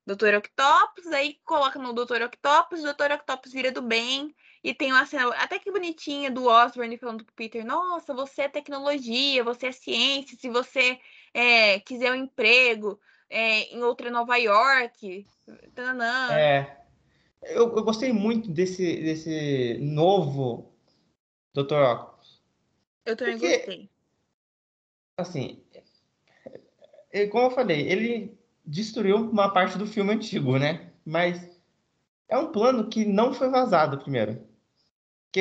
Dr. Octopus, aí coloca no Dr. Octopus, o Dr. Octopus vira do bem, e tem uma cena até que bonitinha do Osborne falando pro Peter, nossa, você é tecnologia, você é ciência, se você é, quiser um emprego é, em outra Nova York, tananã. É, eu, eu gostei muito desse, desse novo Dr. Octopus. Eu também porque, gostei. Assim, é, como eu falei, ele destruiu uma parte do filme antigo, né? Mas é um plano que não foi vazado primeiro.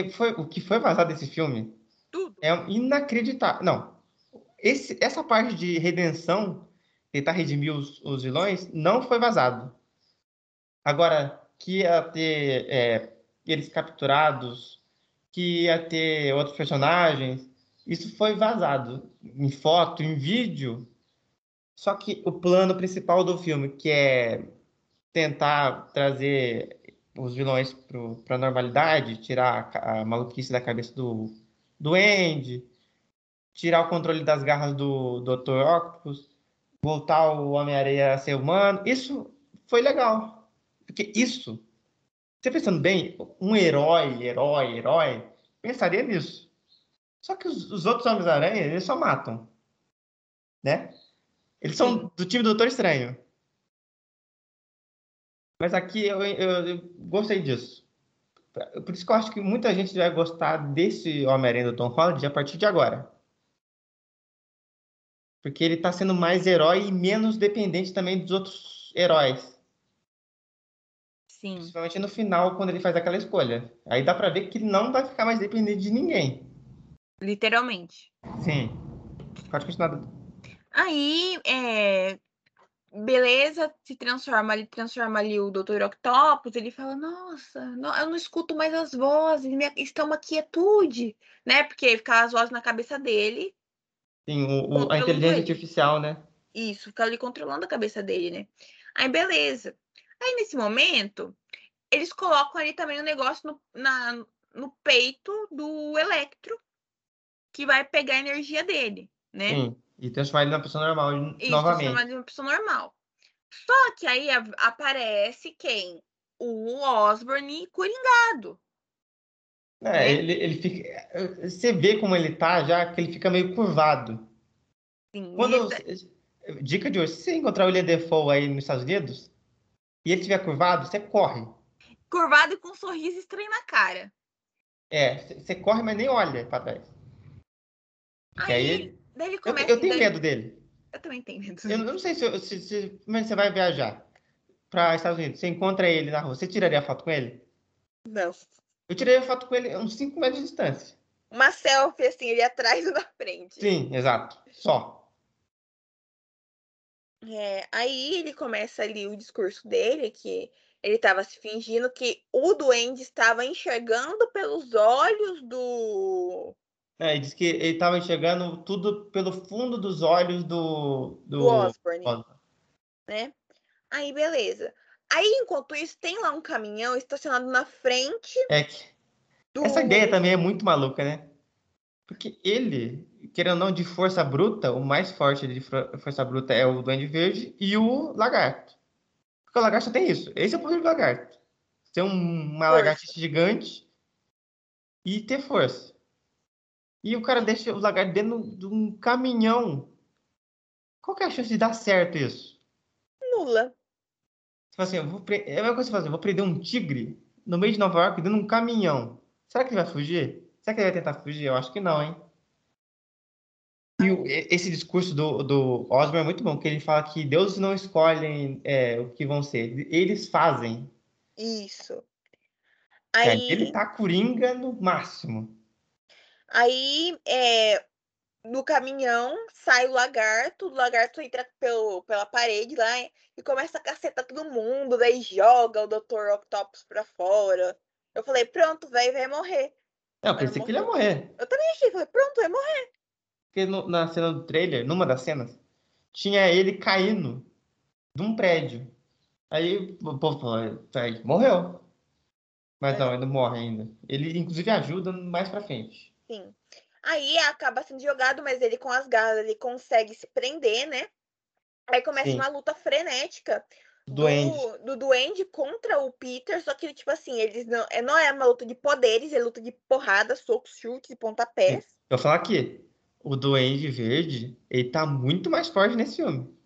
Que foi, o que foi vazado desse filme Tudo. é inacreditável. Não. Esse, essa parte de redenção, tentar redimir os, os vilões, não foi vazado. Agora, que ia ter é, eles capturados, que ia ter outros personagens, isso foi vazado em foto, em vídeo. Só que o plano principal do filme, que é tentar trazer os vilões para a normalidade, tirar a, a, maluquice da cabeça do, do Andy, tirar o controle das garras do Dr. Octopus, voltar o Homem-Areia a ser humano, isso foi legal. Porque isso, você pensando bem, um herói, herói, herói, pensaria nisso. Só que os, os outros Homens-Aranha, eles só matam. Né? Eles são do time do Doutor Estranho. Mas aqui eu, eu, eu, gostei disso. Por isso que eu acho que muita gente vai gostar desse Homem-Aranha do Tom Holland a partir de agora. Porque ele está sendo mais herói e menos dependente também dos outros heróis. Sim. Principalmente no final, quando ele faz aquela escolha. Aí dá pra ver que ele não vai ficar mais dependente de ninguém. Literalmente. Sim. Pode continuar. Aí, é, beleza, se transforma, ele transforma ali o Dr. Octopus, ele fala, nossa, não, eu não escuto mais as vozes, minha, está uma quietude, né? Porque fica as vozes na cabeça dele. Sim, o, o, a inteligência ele. artificial, né? Isso, fica ali controlando a cabeça dele, né? Aí, beleza. Aí, nesse momento, eles colocam ali também um negócio no, na, no peito do Electro, que vai pegar a energia dele, né? Sim. E transformar ele numa pessoa normal Isso, novamente. transformar ele numa pessoa normal. Só que aí aparece quem? O Osborne coringado. É, né? ele, ele fica. Você vê como ele tá já, que ele fica meio curvado. Sim, Quando, Dica de hoje: se você encontrar o William Defoe aí nos Estados Unidos e ele estiver curvado, você corre. Curvado e com um sorriso estranho na cara. É, você corre, mas nem olha para trás. Aí, aí Daí ele começa. Eu, eu tenho daí... medo dele. Eu também tenho medo. Eu não sei se, se, se, você vai viajar para Estados Unidos. Você encontra ele na rua. Você tiraria foto com ele? Não. Eu tiraria foto com ele a uns 5 metros de distância. uma selfie, assim, ele atrás e na frente. Sim, exato. Só. É, aí ele começa ali o discurso dele, que ele estava se fingindo que o duende estava enxergando pelos olhos do. É, ele disse que ele estava enxergando tudo pelo fundo dos olhos do. Do, do Osborne. Né? Aí, beleza. Aí, enquanto isso, tem lá um caminhão estacionado na frente. É que. Do... Essa ideia também é muito maluca, né? Porque ele, querendo ou não, de força bruta, o mais forte de força bruta é o Duende Verde e o Lagarto. Porque o Lagarto tem isso. Esse é o poder do Lagarto. Ser um, uma lagartixa gigante e ter força. E o cara deixa o Lagarto dentro de um caminhão. Qual que é a chance de dar certo isso? Nula. Tipo assim, eu vou pre... É a mesma coisa que fazer. Eu vou prender um tigre no meio de Nova York dentro de um caminhão. Será que ele vai fugir? Será que ele vai tentar fugir? Eu acho que não, hein? E o, esse discurso do, do Osborne é muito bom, que ele fala que deuses não escolhem é, o que vão ser, eles fazem. Isso. É, Aí... ele tá coringa no máximo. Aí, é, no caminhão, sai o lagarto, o lagarto entra pelo, pela parede lá e começa a cacetar todo mundo, daí joga o Dr. Octopus pra fora. Eu falei, pronto, velho, vai morrer. Eu pensei que ele ia morrer. Eu também achei, falei, pronto, vai morrer. Porque no, na cena do trailer, numa das cenas, tinha ele caindo de um prédio. Aí o povo falou, tá morreu. Mas é. não, ele não morre ainda. Ele, inclusive, ajuda mais pra frente. Sim. Aí acaba sendo jogado, mas ele com as garras ele consegue se prender, né? Aí começa Sim. uma luta frenética Duende. Do, do Duende contra o Peter, só que, tipo assim, eles não. É, não é uma luta de poderes, é luta de porrada, socos, chutes e pontapés. Eu vou falar aqui, o Duende Verde, ele tá muito mais forte nesse filme.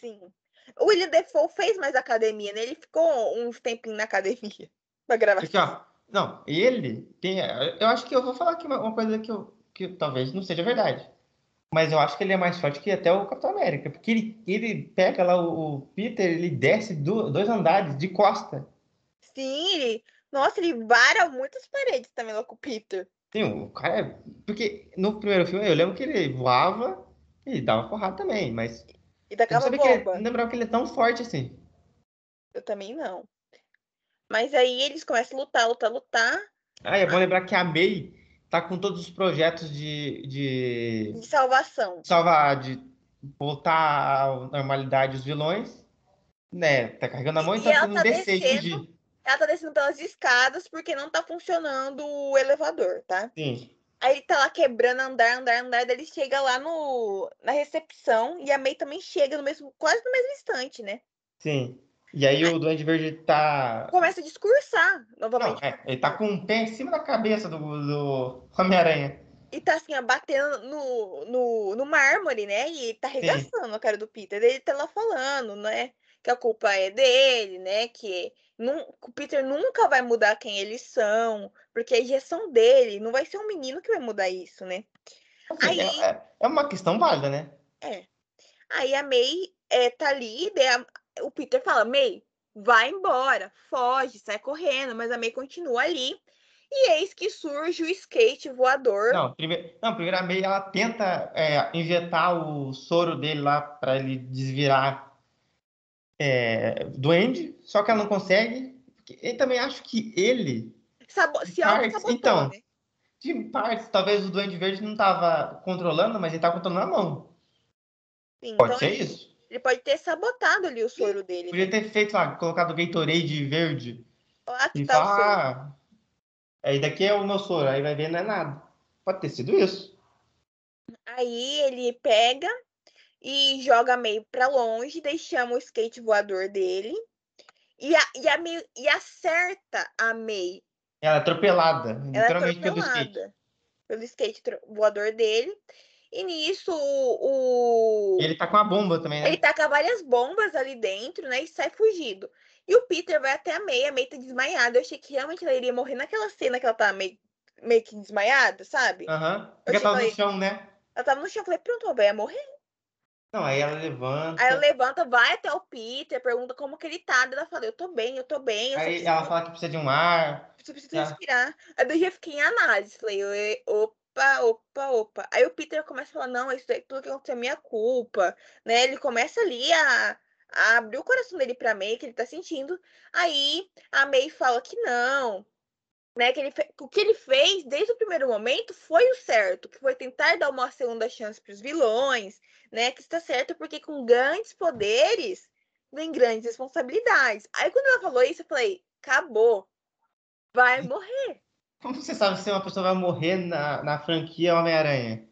Sim. O William Defoe fez mais academia, né? Ele ficou uns tempinhos na academia pra gravar. Aqui, ó. Não, ele tem. Eu acho que eu vou falar aqui uma, uma coisa que, eu, que talvez não seja verdade. Mas eu acho que ele é mais forte que até o Capitão América. Porque ele, ele pega lá o, o Peter, ele desce do, dois andares de costa. Sim, ele. Nossa, ele vara muitas paredes também lá com o Peter. Sim, o cara. É, porque no primeiro filme eu lembro que ele voava e dava porrada também, mas. E não, bomba. Que ele, não lembrava que ele é tão forte assim. Eu também não. Mas aí eles começam a lutar, lutar, lutar. Ah, é bom lembrar que a May tá com todos os projetos de. De, de salvação. Salvar, de voltar à normalidade os vilões. Né? Tá carregando a mão e, e tá tendo tá descendo, Ela tá descendo pelas escadas porque não tá funcionando o elevador, tá? Sim. Aí ele tá lá quebrando, andar, andar, andar, daí ele chega lá no, na recepção e a May também chega no mesmo, quase no mesmo instante, né? Sim. E aí o Duende Verde tá. Começa a discursar novamente. Não, é, ele tá com um pé em cima da cabeça do, do Homem-Aranha. E tá assim, ó, batendo no, no, no mármore, né? E tá arregaçando Sim. a cara do Peter. Ele tá lá falando, né? Que a culpa é dele, né? Que não, o Peter nunca vai mudar quem eles são, porque a injeção dele não vai ser um menino que vai mudar isso, né? Assim, Aí, é, é uma questão válida, né? É. Aí a May é, tá ali, a, o Peter fala, May, vai embora, foge, sai correndo, mas a May continua ali. E eis que surge o skate voador. Não, primeiro, não, primeiro a May ela tenta é, injetar o soro dele lá para ele desvirar é, duende, só que ela não consegue. Eu também acho que ele. Sabo se partes, então, né? de partes, talvez o Duende Verde não estava controlando, mas ele estava controlando a mão. Sim, Pode então ser ele, isso. Ele pode ter sabotado ali o soro dele. Podia né? ter feito lá, colocado Gatorade verde. Aqui e tá falar, ah, aí daqui é o meu soro, aí vai ver não é nada. Pode ter sido isso. Aí ele pega e joga meio para longe, deixamos o skate voador dele. E, a, e, a May, e acerta a May. Ela é atropelada, Ela é literalmente atropelada pelo skate. Pelo skate voador dele. E nisso o, Ele tá com a bomba também, né? Ele tá com várias bombas ali dentro, né? E sai fugido. E o Peter vai até a May, a May tá desmaiada. Eu achei que realmente ela iria morrer naquela cena que ela tá meio, meio que desmaiada, sabe? Aham. Uhum. Porque ela tava no chão, né? Ela tava no chão, eu falei, pronto, ela vai morrer. Não, aí ela levanta. Aí ela levanta, vai até o Peter, pergunta como que ele tá. Ela fala, eu tô bem, eu tô bem. Eu Aí preciso, ela fala que precisa de um ar. eu preciso tá. respirar. Aí eu já fiquei em análise. Falei, "Oi, opa, opa, opa. Aí o Peter começa a falar, não, isso daí, tudo que aconteceu é minha culpa. Né? Ele começa ali a, a abrir o coração dele pra May, que ele tá sentindo. Aí a May fala que não. Né, que ele fe- o que ele fez desde o primeiro momento foi o certo, que foi tentar dar uma segunda chance para os vilões, né? Que está certo, porque com grandes poderes vem grandes responsabilidades. Aí quando ela falou isso, eu falei, acabou. Vai morrer. Como você sabe se uma pessoa vai morrer na, na franquia Homem-Aranha?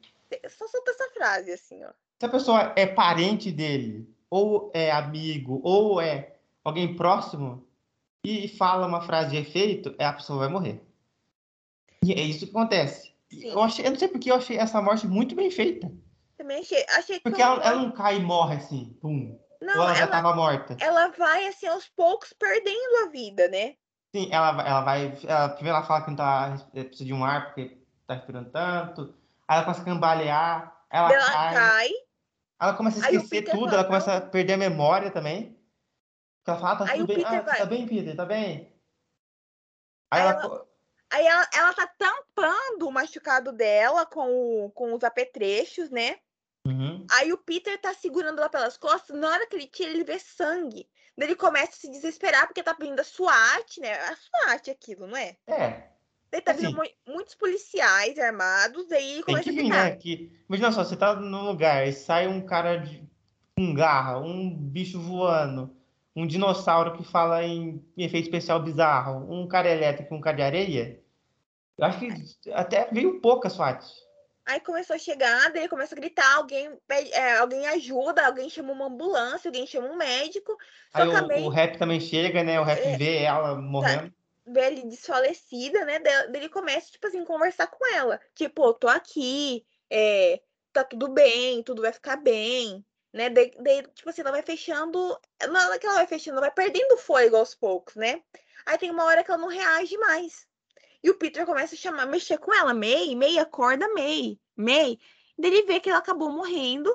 Só solta essa frase, assim, ó. Se a pessoa é parente dele, ou é amigo, ou é alguém próximo, e fala uma frase de efeito, é a pessoa vai morrer. E é isso que acontece. Sim. Eu, achei, eu não sei porque eu achei essa morte muito bem feita. Também achei, achei que Porque ela, ela não cai e morre assim, pum. não, ou ela já ela, tava morta. ela vai, assim, aos poucos perdendo a vida, né? Sim, ela, ela vai. Ela, primeiro ela fala que não tá. eh, Precisa de um ar porque tá respirando tanto. Aí ela começa a cambalear. Ela Ela cai. cai, Ela começa a esquecer tudo, fala, ela começa a perder a memória também. Ela fala, ah, tá Aí tudo bem. Peter Ah, vai- tá bem, Peter? Tá bem? Aí Aí ela. ela- Aí ela, ela tá tampando o machucado dela com, o- com os apetrechos, né? Uhum. Aí o Peter tá segurando ela pelas costas. Na hora que ele tira, ele vê sangue. Ele começa a se desesperar porque tá vindo a SWAT, né? A SWAT aquilo, não é? É, Daí tá Assim. vindo mu- muitos policiais armados. Daí começa que a vir, né? Que... Imagina só, você tá num lugar e sai um cara de... com garra, um bicho voando, um dinossauro que fala em efeito especial bizarro, um cara elétrico e um cara de areia. Eu acho que até veio poucas SWAT. Aí começou a chegar, daí ele começa a gritar, alguém, pede- é, alguém ajuda, alguém chama uma ambulância, alguém chama um médico. Aí o, o rap também chega, né? O rap É. vê ela morrendo. vê ele desfalecida, né? Daí ele começa, tipo assim, conversar com ela. Tipo, "Ô, tô aqui, é, tá tudo bem, tudo vai ficar bem, né? Daí, daí, tipo assim, ela vai fechando. Na hora que ela vai fechando, ela vai perdendo fôlego aos poucos, né? Aí tem uma hora que ela não reage mais. E o Peter começa a chamar, mexer com ela. May, May, acorda, May, May. Daí ele vê que ela acabou morrendo.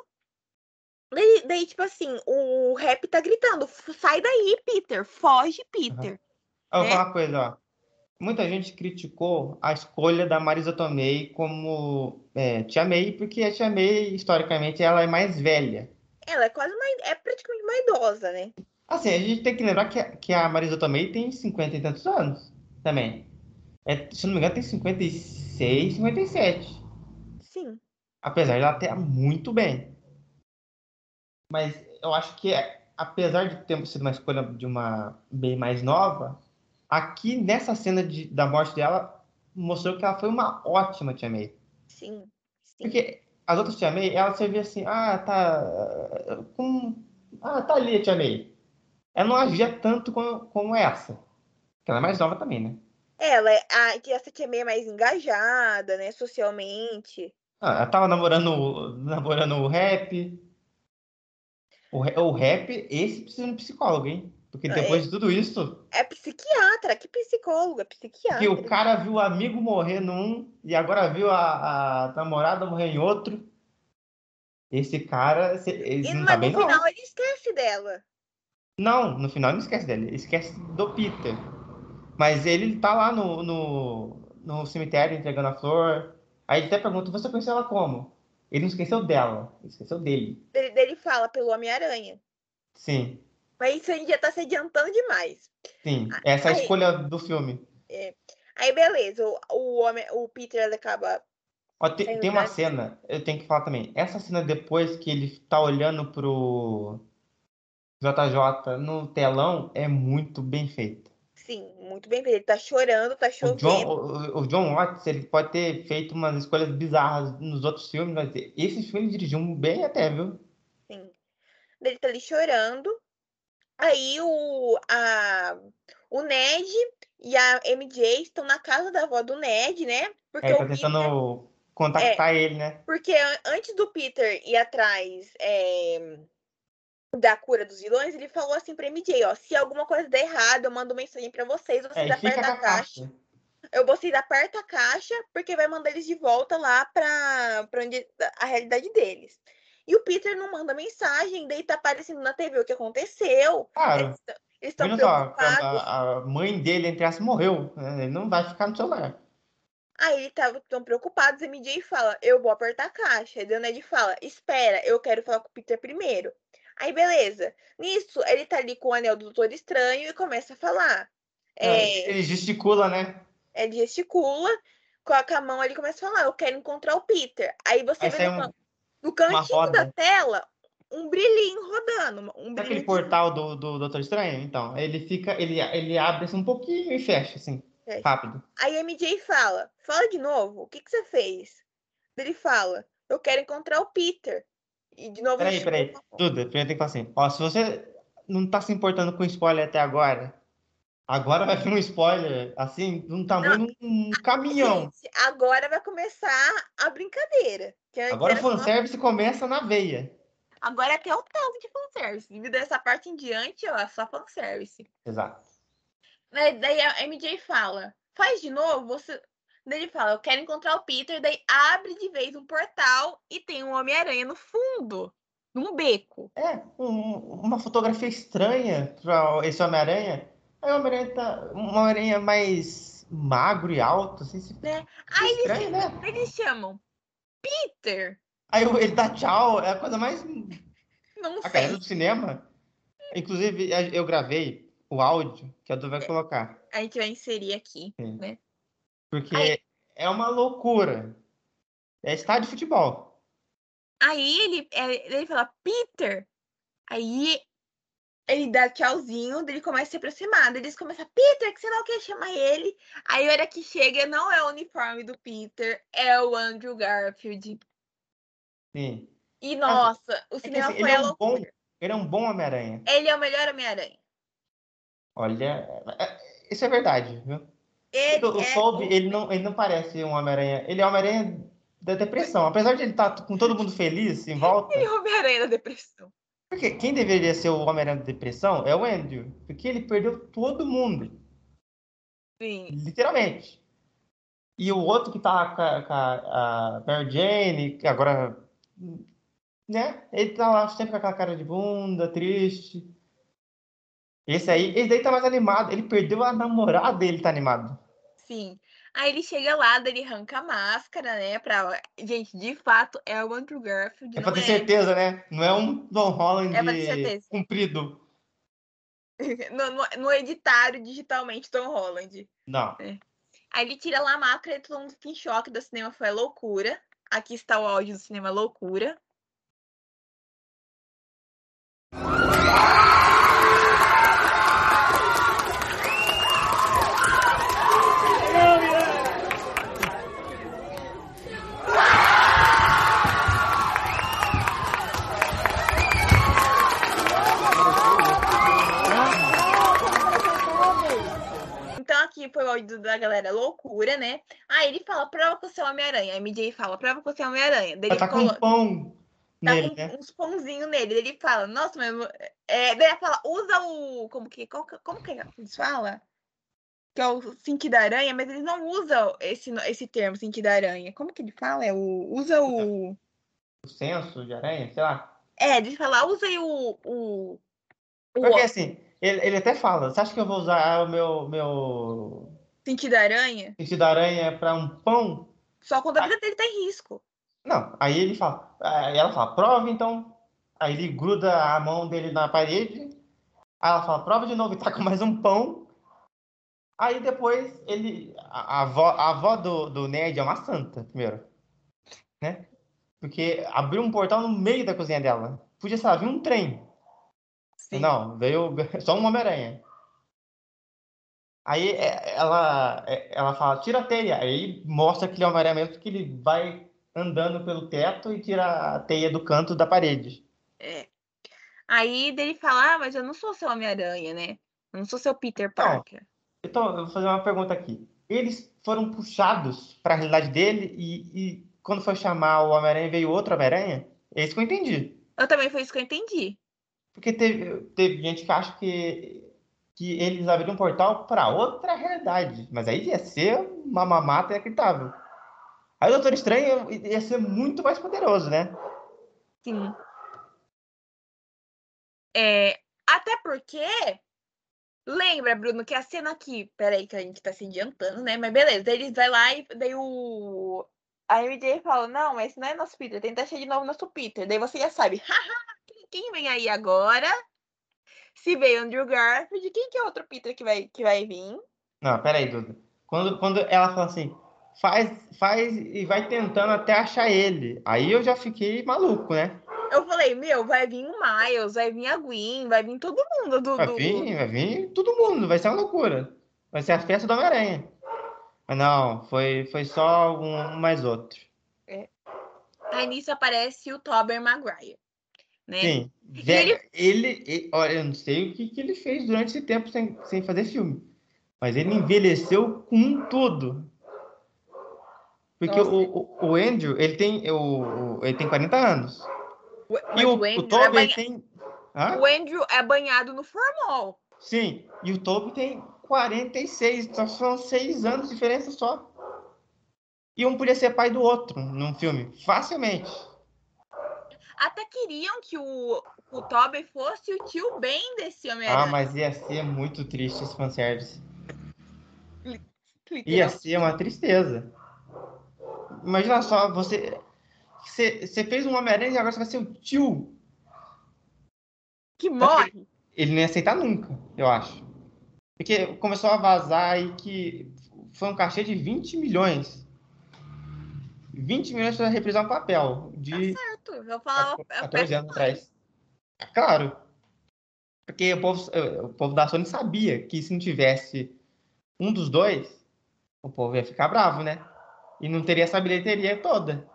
Daí, daí, tipo assim, o rap tá gritando: sai daí, Peter, foge, Peter. Eu vou É. falar uma coisa, ó. Muita gente criticou a escolha da Marisa Tomei como é, Tia May, porque a Tia May, historicamente, ela é mais velha. Ela é quase uma, é praticamente uma idosa, né? Assim, a gente tem que lembrar que, a- que a Marisa Tomei tem 50 e tantos anos também. É, se não me engano, tem 56, 57. Sim. Apesar de ela ter muito bem. Mas eu acho que, apesar de ter sido uma escolha de uma bem mais nova, aqui nessa cena de- da morte dela, mostrou que ela foi uma ótima Tia May. Sim. Sim. Porque as outras Tia May, ela servia assim, ah, tá. Com, ah, tá ali a Tia May. Ela não agia tanto como, como essa. Porque ela é mais nova também, né? Ela, é- a, que essa tia é mais engajada, né? Socialmente. Ah, ela tava namorando, o- namorando o rap. O, o rap, esse precisa de um psicólogo, hein? Porque Ah, depois de tudo isso, É psiquiatra, que psicóloga, que psiquiatra. o cara viu o amigo morrer num e agora viu a, a namorada morrer em outro. Esse cara, ele E não mas tá no bem, não. final ele esquece dela. Não, no final ele não esquece dele, ele esquece do Peter. Mas ele tá lá no, no, no cemitério entregando a flor. Aí ele até pergunta, você conheceu ela como? Ele não esqueceu dela, ele esqueceu dele. Ele, dele fala pelo Homem-Aranha. Sim, Mas isso a gente já tá se adiantando demais. sim. Essa é a Aí- escolha do filme. Aí, beleza, o, o, homem, o Peter ele acaba. Ó, te- Tem tem uma cena, eu tenho que falar também. Essa cena depois que ele tá olhando pro JJ no telão é muito bem feita. Sim, muito bem feito. Ele tá chorando, tá O chovendo. John, o, o John Watts, ele pode ter feito umas escolhas bizarras nos outros filmes, mas esse filme ele dirigiu bem até, viu? Sim. Ele tá ali chorando. Aí o, a, o Ned e a MJ estão na casa da avó do Ned, né? Porque o tá Peter, tentando contactar ele, né? porque an- antes do Peter ir atrás é, da cura dos vilões, ele falou assim pra MJ, ó, se alguma coisa der errado, eu mando mensagem pra vocês, É, vocês e fica apertam a caixa. caixa. Eu vocês apertam a caixa, porque vai mandar eles de volta lá pra, pra onde a realidade deles. E o Peter não manda mensagem, daí tá aparecendo na TV o que aconteceu. Claro. Eles tão- Eles estão Olha só, preocupados. a, a mãe dele, entre aspas, morreu. né? Ele não vai ficar no celular. Aí eles estavam tão preocupados, a MJ fala, eu vou apertar a caixa. Aí a Ned fala, espera, eu quero falar com o Peter primeiro. Aí beleza. Nisso, ele tá ali com o anel do Doutor Estranho e começa a falar. É, Ele gesticula, né? ele gesticula, coloca a mão ali e começa a falar, eu quero encontrar o Peter. Aí você Aí vê sai no, um- no cantinho da tela um brilhinho rodando. Um Sabe aquele brilhinho portal do, do Doutor Estranho? Então, ele fica, ele, ele abre assim um pouquinho e fecha, assim, Fecha. rápido. Aí a MJ fala, fala de novo, o que, que você fez? Ele fala, eu quero encontrar o Peter. E de novo Peraí, peraí. Duda, primeiro tem que falar assim. Ó, se você não tá se importando com spoiler até agora, agora vai vir um spoiler, assim, de um tamanho de um caminhão. Gente, agora vai começar a brincadeira. Agora o fanservice começa na veia. Agora é até o tanto de fanservice. Dessa parte em diante, ó, é só fanservice. Exato. Daí a MJ fala, faz de novo, você. Daí ele fala, eu quero encontrar o Peter, daí abre de vez um portal e tem um Homem-Aranha no fundo, num beco. É, um- uma fotografia estranha para esse Homem-Aranha. Aí o Homem-Aranha tá. Um Homem-Aranha mais magro e alto, assim. se- Né? que Aí eles, estranho, né? eles chamam Peter. Aí ele dá tchau, é a coisa mais Não A sei. do cinema. Inclusive, eu gravei o áudio que a Du vai colocar. A gente vai inserir aqui. Porque Aí- é uma loucura. É estádio de futebol. Aí ele, é, ele fala, Peter. Aí ele dá tchauzinho, ele começa a se aproximar. Eles começam, Peter, que você não quer chamar ele. Aí a hora que chega, não é o uniforme do Peter, é o Andrew Garfield. Sim. E nossa, o É que, cinema assim, foi ele, é um bom, ele é um bom Homem-Aranha. Ele é o melhor Homem-Aranha. Olha, é- é- isso é verdade, viu? Ele o é o- ele não, ele não parece um Homem-Aranha. Ele é Homem-Aranha da depressão. Apesar de ele estar com todo mundo feliz em volta. ele é o Homem-Aranha da depressão. Porque quem deveria ser o Homem-Aranha da depressão é o Andrew. Porque ele perdeu todo mundo. Sim. Literalmente. E o outro que tá com a, com a- a Mary Jane, que agora. Né? Ele tá lá sempre com aquela cara de bunda, triste. Esse aí, esse daí tá mais animado. Ele perdeu a namorada dele, tá animado. Aí ele chega lá, ele arranca a máscara, né? Pra... Gente, de fato, é o Andrew Garfield. É pra ter certeza, né? Não é um Tom Holland É comprido. no, no, no editário digitalmente Tom Holland. Não. Aí ele tira lá a máscara e todo mundo fica em choque do cinema foi a loucura. Aqui está o áudio do cinema loucura. Aqui foi o áudio da galera loucura, né? Aí ele fala, prova que você é Homem-Aranha. Aí MJ fala, prova que você é Homem-Aranha. Ela ele tá com colo- um pão tá nele, com né? uns pãozinhos nele. Ele fala, nossa, mas. É... Daí ele fala, usa o. Como que, que- como que eles falam? Que é o sentido da aranha, mas eles não usam esse, esse termo, sentido da aranha. Como que ele fala? É o. Usa o. O senso de aranha, sei lá. É, ele fala, usa aí o. o... o Porque assim, ele, ele até fala, você acha que eu vou usar o meu, meu sentido da aranha sentido da aranha pra um pão? só quando a vida dele tá em risco. Não, aí ele fala, aí ela fala, prova então. Aí ele gruda a mão dele na parede. Aí ela fala, prova de novo e tá com mais um pão. Aí depois ele. A, a avó, a avó do, do Ned é uma santa, primeiro. Né? Porque abriu um portal no meio da cozinha dela. Podia, sei lá, vir um trem. Sim. Não, veio só um Homem-Aranha. Aí é, ela, é, ela fala, tira a teia. Aí mostra que ele é Homem-Aranha mesmo, que ele vai andando pelo teto e tira a teia do canto da parede. É. Aí dele fala, ah, mas eu não sou seu Homem-Aranha, né? Eu não sou seu Peter Parker. Então, eu vou fazer uma pergunta aqui. Eles foram puxados para a realidade dele e, e quando foi chamar o Homem-Aranha veio outro Homem-Aranha? É isso que eu entendi. Eu também foi isso que eu entendi. Porque teve, teve gente que acha que, que eles abriram um portal para outra realidade. Mas aí ia ser uma mamata inacreditável. Aí o Doutor Estranho ia ser muito mais poderoso, né? Sim. É, até porque. Lembra, Bruno, que a cena aqui. Peraí, que a gente tá se adiantando, né? Mas beleza. Eles vai lá e daí o. A MJ fala: Não, esse não é nosso Peter. Tenta achar de novo nosso Peter. Daí você já sabe. Haha, quem vem aí agora? Se veio Andrew Garfield, quem que é outro Peter que vai, que vai vir? Não, peraí, Duda. Quando, quando ela fala assim, faz, faz e vai tentando até achar ele. Aí eu já fiquei maluco, né? Eu falei, meu, vai vir o Miles, vai vir a Gwen, vai vir todo mundo do. Vai vir, vai vir todo mundo, vai ser uma loucura. Vai ser a festa do Homem-Aranha. Mas não, foi, foi só um, mais outro. Aí nisso aparece o Tobey Maguire. Né? Sim. E Velho, ele, ele- olha, eu não sei o que, que ele fez durante esse tempo sem, sem fazer filme. Mas ele envelheceu com tudo. Porque Nossa. o, o, o Andrew, ele tem, o, ele tem 40 anos. O, E o, o o Andrew, é banha- tem. Hã? o Andrew é banhado no formol. Sim, e o Tobey tem 46, então são seis anos de diferença só. E um podia ser pai do outro num filme, facilmente. Até queriam que o, o Tobey fosse o tio Ben desse Ah, Homem-Aranha. mas ia ser muito triste esse fanservice. Ia ser uma tristeza. Imagina só, você. Você, você fez um Homem-Aranha e agora você vai ser o tio. Que morre. Ele não ia aceitar nunca, eu acho. Porque começou a vazar aí que foi um cachê de 20 milhões. 20 milhões para reprisar um papel de Eu falava. eu 14 peço anos atrás. Claro. Porque o povo, o povo da Sony sabia que se não tivesse um dos dois, o povo ia ficar bravo, né? E não teria essa bilheteria toda.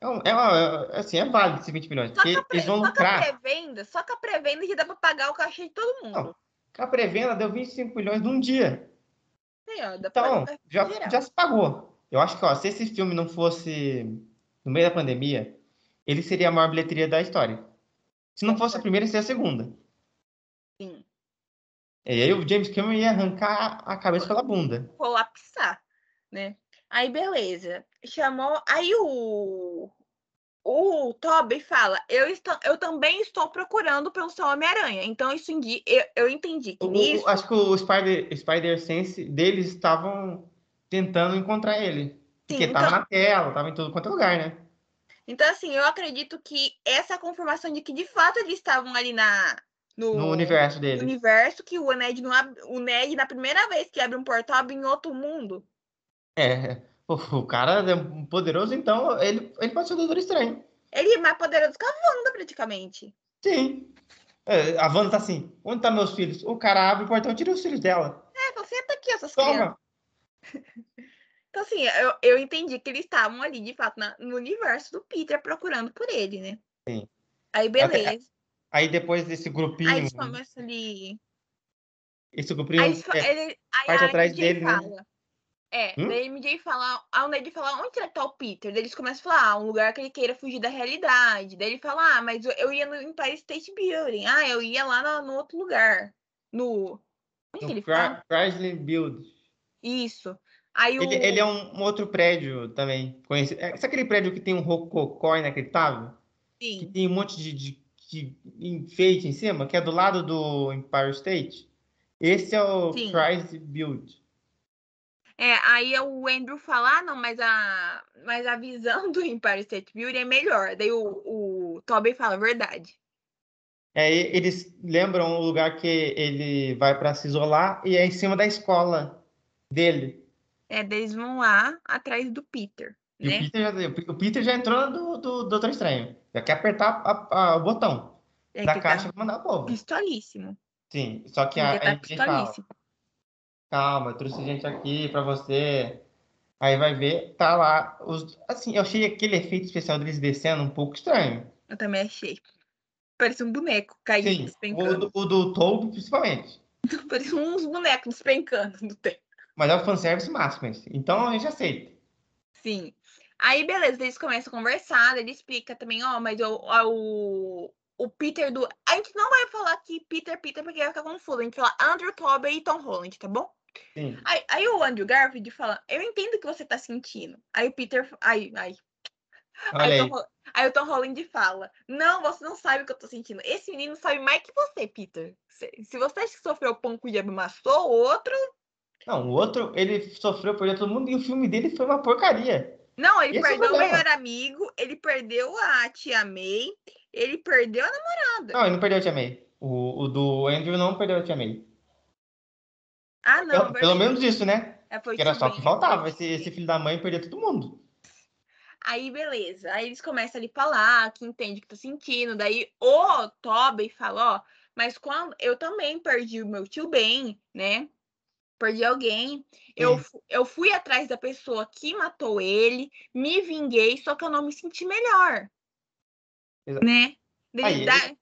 É, é uma- é- assim, é válido esses 20 milhões. Só que Porque a, pré- eles vão só que a lucrar. pré-venda, só que a pré-venda já dá pra pagar o cachê de todo mundo. Não. A pré-venda deu 25 milhões num dia. Aí, ó, Então, já, já se pagou. Eu acho que, ó, se esse filme não fosse no meio da pandemia, ele seria a maior bilheteria da história. Se não fosse a primeira, seria a segunda. Sim. E aí o James Cameron ia arrancar a cabeça pela bunda. colapsar, né? Aí, beleza. Chamou. Aí o. O Toby fala: eu, estou, eu também estou procurando pelo seu Homem-Aranha. Então, isso indi... eu, eu entendi que O- o- nisso. acho que o Spider, Spider Sense deles estavam tentando encontrar ele. Porque Sim, tava então- na tela, tava em todo quanto é lugar, né? Então, assim, eu acredito que essa é confirmação de que de fato eles estavam ali na. No, No universo dele. universo, que o Ned, não ab... o Ned, na primeira vez que abre um portal, abre em outro mundo. É. O, o cara é poderoso, então ele, ele pode ser o Doutor Estranho. Ele é mais poderoso que a Wanda, praticamente. Sim. É, a Wanda tá assim, onde tá meus filhos? O cara abre o portão e tira os filhos dela. É, você senta aqui, essas crianças. Então, assim, eu, eu entendi que eles estavam ali, de fato, na- no universo do Peter, procurando por ele, né? Sim. Aí, beleza. Aí depois desse grupinho, Aí eles começam ali. esse grupinho Aí, é, ele, aí parte a atrás MJ dele, né? fala. É, Hum? daí MJ fala, a Ned fala, onde será que tá o Peter? Daí eles começam a falar, ah, um lugar que ele queira fugir da realidade. Daí ele fala, ah, mas eu, eu ia no Empire State Building. Ah, eu ia lá no, no outro lugar. No. Onde que no ele fala? Chr- Chrysler Build. Isso. Aí o. Ele, ele é um, um outro prédio também. Conhecido. É, sabe aquele prédio que tem um rococó inacreditável? Que Sim. tem um monte de, de, de enfeite em cima, que é do lado do Empire State? Esse é o Sim. Chrysler Build. É, aí o Andrew fala, ah, não, mas a, mas a visão do Empire State Building é melhor. Daí o, o Tobey fala, verdade. É, eles lembram o lugar que ele vai para se isolar e é em cima da escola dele. É, eles vão lá atrás do Peter, E o né? Peter, já, o Peter já entrou do, do Doutor Estranho. Já quer apertar a- a- o botão É da que caixa tá pra mandar o povo. pistolíssimo. Sim, só que a, Porque a tá gente fala, calma, eu trouxe gente aqui pra você. Aí vai ver, tá lá. Os, assim, eu achei aquele efeito especial deles descendo um pouco estranho. Eu também achei. Parece um boneco caindo, Sim, o despencando. do, o do Toby principalmente. Parece uns bonecos despencando no tempo. Mas é o fanservice máximo esse. Então a gente aceita. Sim. Aí, beleza, eles começam a conversar, ele explica também, ó, mas o, o, o Peter do. A gente não vai falar aqui Peter, Peter, porque vai ficar confuso. A gente fala Andrew Tobey e Tom Holland, tá bom? Sim. Aí, aí o Andrew Garfield fala, eu entendo o que você tá sentindo. Aí o Peter. Aí, aí. Aí, o Tom, aí o Tom Holland fala: Não, você não sabe o que eu tô sentindo. Esse menino sabe mais que você, Peter. Se, se você acha que sofreu pão que o diabo amassou, o outro. Não, o outro, ele sofreu, perdeu todo mundo, e o filme dele foi uma porcaria. Não, ele Esse é o perdeu o melhor amigo, ele perdeu a tia May, ele perdeu a namorada. Não, ele não perdeu a Tia May. O, o do Andrew não perdeu a Tia May. Ah, não. pelo, pelo menos isso, né? É, Que era só que faltava, esse, esse filho da mãe perder todo mundo. Aí, beleza. Aí eles começam ali a falar que entende o que tá sentindo. Daí o Tobey fala, ó, mas quando eu também perdi o meu tio Ben, né? Perdi alguém. Eu, fu- eu fui atrás da pessoa que matou ele, me vinguei, só que eu não me senti melhor. Exa- Né? Dele Aí, dá-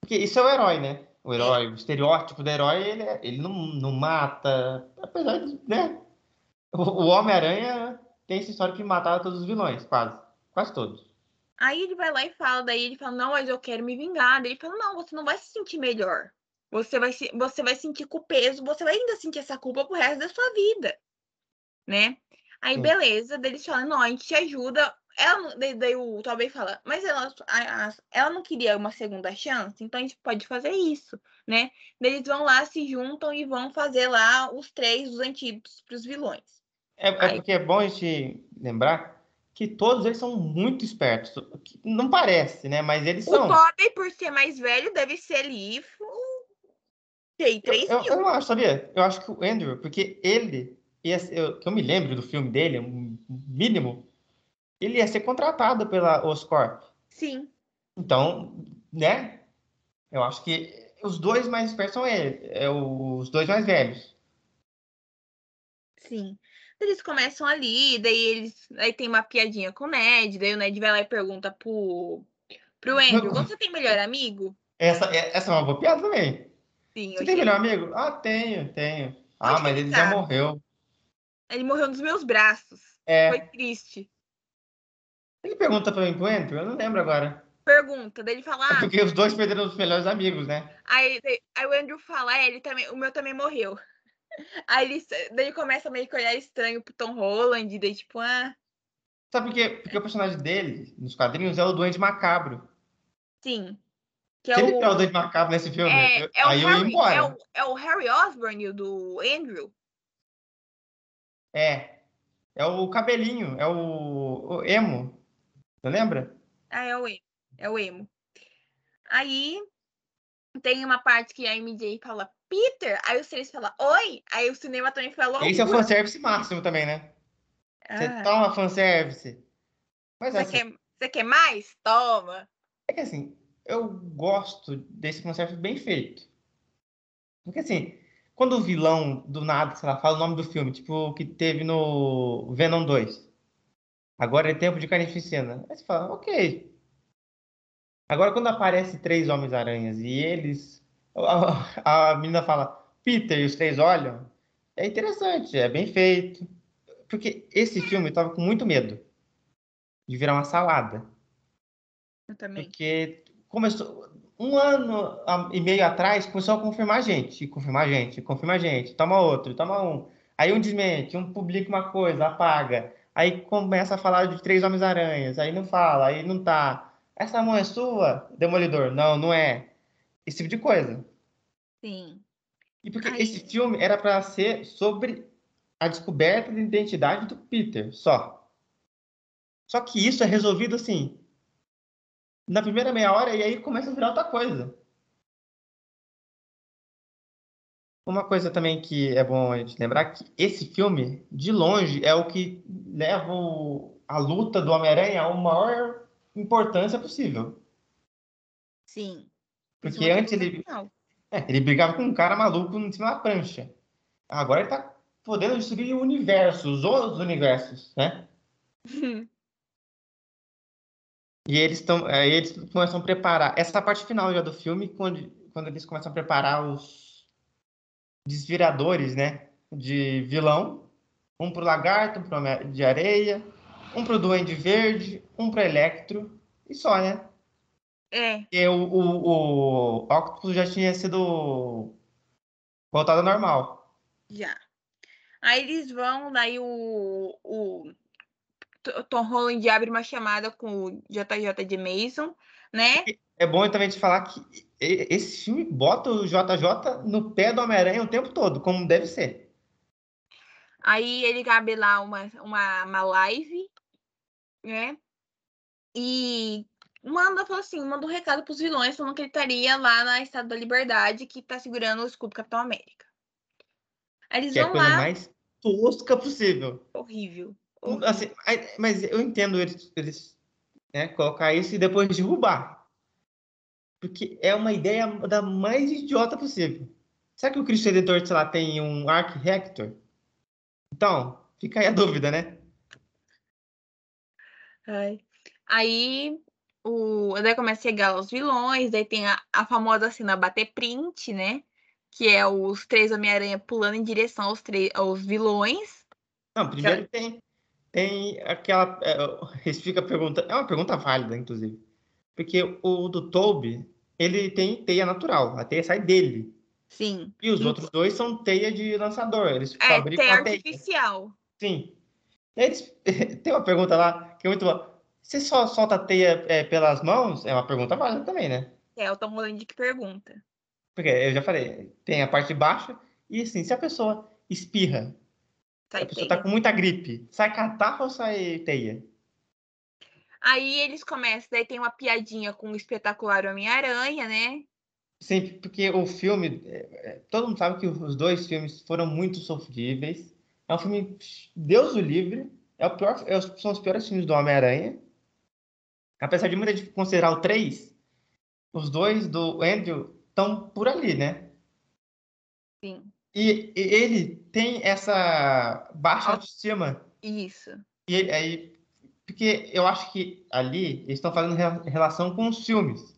Porque isso é o herói, né? O herói, o estereótipo do herói, ele, é- ele não, não mata. Apesar de, né? O, o Homem-Aranha tem essa história que matava todos os vilões, quase. Quase todos. Aí ele vai lá e fala, daí ele fala, não, mas eu quero me vingar. Daí ele fala, não, você não vai se sentir melhor. Você vai, se, você vai sentir com o peso, você vai ainda sentir essa culpa pro resto da sua vida. Né? Aí, Sim. beleza, eles falam, não, a gente te ajuda. Ela, daí, o Tobey fala, mas ela, a- a- ela não queria uma segunda chance, então a gente pode fazer isso, né? Daí eles vão lá, se juntam e vão fazer lá os três, os antídotos pros vilões. É, é Aí- porque é bom a gente lembrar que todos eles são muito espertos. Não parece, né? Mas eles O são. Tobey, por ser mais velho, deve ser ali. Tem Eu, três eu, mil. eu não acho, sabia? Eu acho que o Andrew, porque ele, ia ser- eu, que eu me lembro do filme dele, mínimo, ele ia ser contratado pela Oscorp. Sim, Então, né? Eu acho que os dois mais espertos são ele, é os dois mais velhos. sim. Eles começam ali, daí eles. Aí tem uma piadinha com o Ned, daí o Ned vai lá e pergunta pro, pro Andrew: Você tem melhor amigo? Essa, é- essa é uma boa piada também. Sim, Você tem melhor amigo? Ah, tenho, tenho. Ah, Onde mas ele ele já morreu. Ele morreu nos meus braços. É, Foi triste. ele pergunta pra mim pro Andrew, eu não lembro agora. Pergunta, daí ele fala: É ah, porque os dois perderam os melhores amigos, né? Aí, aí o Andrew fala, é, ele também, o meu também morreu. Aí ele, daí ele começa meio que olhar estranho pro Tom Holland, daí tipo, ah, Sabe por quê? Porque o personagem dele, nos quadrinhos, é o Duende Macabro. sim. Que é Se ele o, Duende Macabro nesse filme, é, eu- é o aí eu ia Harry, embora. é o, é o Harry Osborn, o do Andrew. É. É o cabelinho, é o, o emo. Você lembra? Ah, é o emo. É o emo. Aí tem uma parte que a MJ fala, Peter, aí os três falam, oi, aí o cinema também falou. Esse é o fanservice máximo também, né? Você ah, toma fanservice. Mas você, assim, quer, você quer mais? Toma. é que assim, eu gosto desse fanservice bem feito. Porque assim, quando o vilão do nada, sei lá, fala o nome do filme, tipo o que teve no Venom 2. Agora é tempo de carnificina. Aí você fala, ok. Agora quando aparece três Homens-Aranhas e eles. A, a menina fala, Peter, e os três olham. É interessante, é bem feito. Porque esse filme eu tava com muito medo de virar uma salada. Eu também. Porque começou um ano e meio atrás começou a confirmar gente, confirmar gente, confirmar gente, toma outro, toma um. Aí um desmente, um publica uma coisa, apaga. Aí começa a falar de três Homens-Aranhas, aí não fala, aí não tá. Essa mão é sua, Demolidor? Não, não é. Esse tipo de coisa. Sim. E porque Aí- esse filme era para ser sobre a descoberta da identidade do Peter, só. Só que isso é resolvido assim, na primeira meia hora, e aí começa a virar outra coisa. Uma coisa também que é bom a gente lembrar que esse filme, de longe, é o que leva a luta do Homem-Aranha a maior importância possível. Sim. Porque Principalmente antes ele. É, ele brigava com um cara maluco em cima da prancha. Agora ele tá podendo destruir o universo, os outros universos, né? E eles estão, aí eles começam a preparar essa parte final já do filme, quando, quando eles começam a preparar os desviradores, né? De vilão, um pro lagarto, um pro de areia, um pro Duende Verde, um pro Electro e só, né? É, Porque o, o, o Octopus já tinha sido voltado ao normal. já. Aí eles vão, daí o, o Tom Holland abre uma chamada com o JJ de Mason, né? É bom também te falar que esse filme bota o JJ no pé do Homem-Aranha o tempo todo, como deve ser. Aí ele abre lá uma, uma, uma live, né? E manda, falou assim, manda um recado pros vilões falando que ele estaria lá na Estado da Liberdade, que tá segurando o escudo Capitão América. Aí eles que vão é a coisa lá. mais tosca possível. Horrível. Assim, mas eu entendo eles, eles né, colocar isso e depois derrubar. Porque é uma ideia da mais idiota possível. Será que o Cristo Redentor, sei lá, tem um Arc Rector? Então, fica aí a dúvida, né? Ai. Aí o daí começa a chegar os vilões, daí tem a, a famosa cena bater print, né? Que é os três Homem-Aranha pulando em direção aos, aos vilões. Não, primeiro tem, tem aquela. É, eles ficam perguntando. É uma pergunta válida, inclusive. Porque o do Toby, ele tem teia natural. A teia sai dele. Sim. E os outros dois são teia de lançador. Eles é, fabricam teia a teia. artificial. Sim. Eles... tem uma pergunta lá que é muito boa. Você só solta a teia é, pelas mãos? É uma pergunta válida também, né? É o Tom Holland que pergunta. Porque eu já falei, tem a parte baixa e assim, se a pessoa espirra, sai a pessoa teia. tá com muita gripe, sai catarro ou sai teia? Aí eles começam, daí tem uma piadinha com o espetacular Homem-Aranha, né? Sim, porque o filme, todo mundo sabe que os dois filmes foram muito sofríveis. É um filme, Deus o livre, é o pior, é, são os piores filmes do Homem-Aranha. Apesar de muita gente considerar o 3, os dois do Andrew estão por ali, né? Sim. E, e ele tem essa baixa autoestima. Isso. E aí, porque eu acho que ali eles estão fazendo relação com os filmes.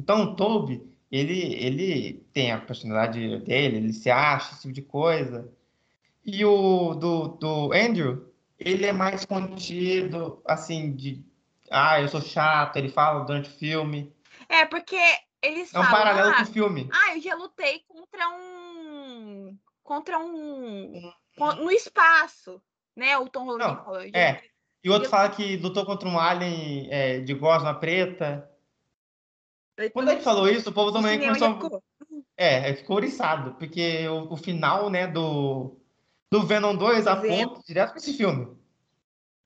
Então o Toby, ele, ele tem a personalidade dele, ele se acha, esse tipo de coisa. E o do, do Andrew, ele é mais contido, assim, de ah, eu sou chato, ele fala durante o filme. É, porque eles É um falam, paralelo ah, com o filme. ah, eu já lutei contra um contra um no espaço, né? O Tom Holland Não, falou. É. E o outro Eu- fala que lutou contra um alien é, de gosma preta. Quando ele falou isso, o povo também começou. ficou. É, ele ficou oriçado, porque o, o final, né, do, do Venom 2 aponta direto para esse filme.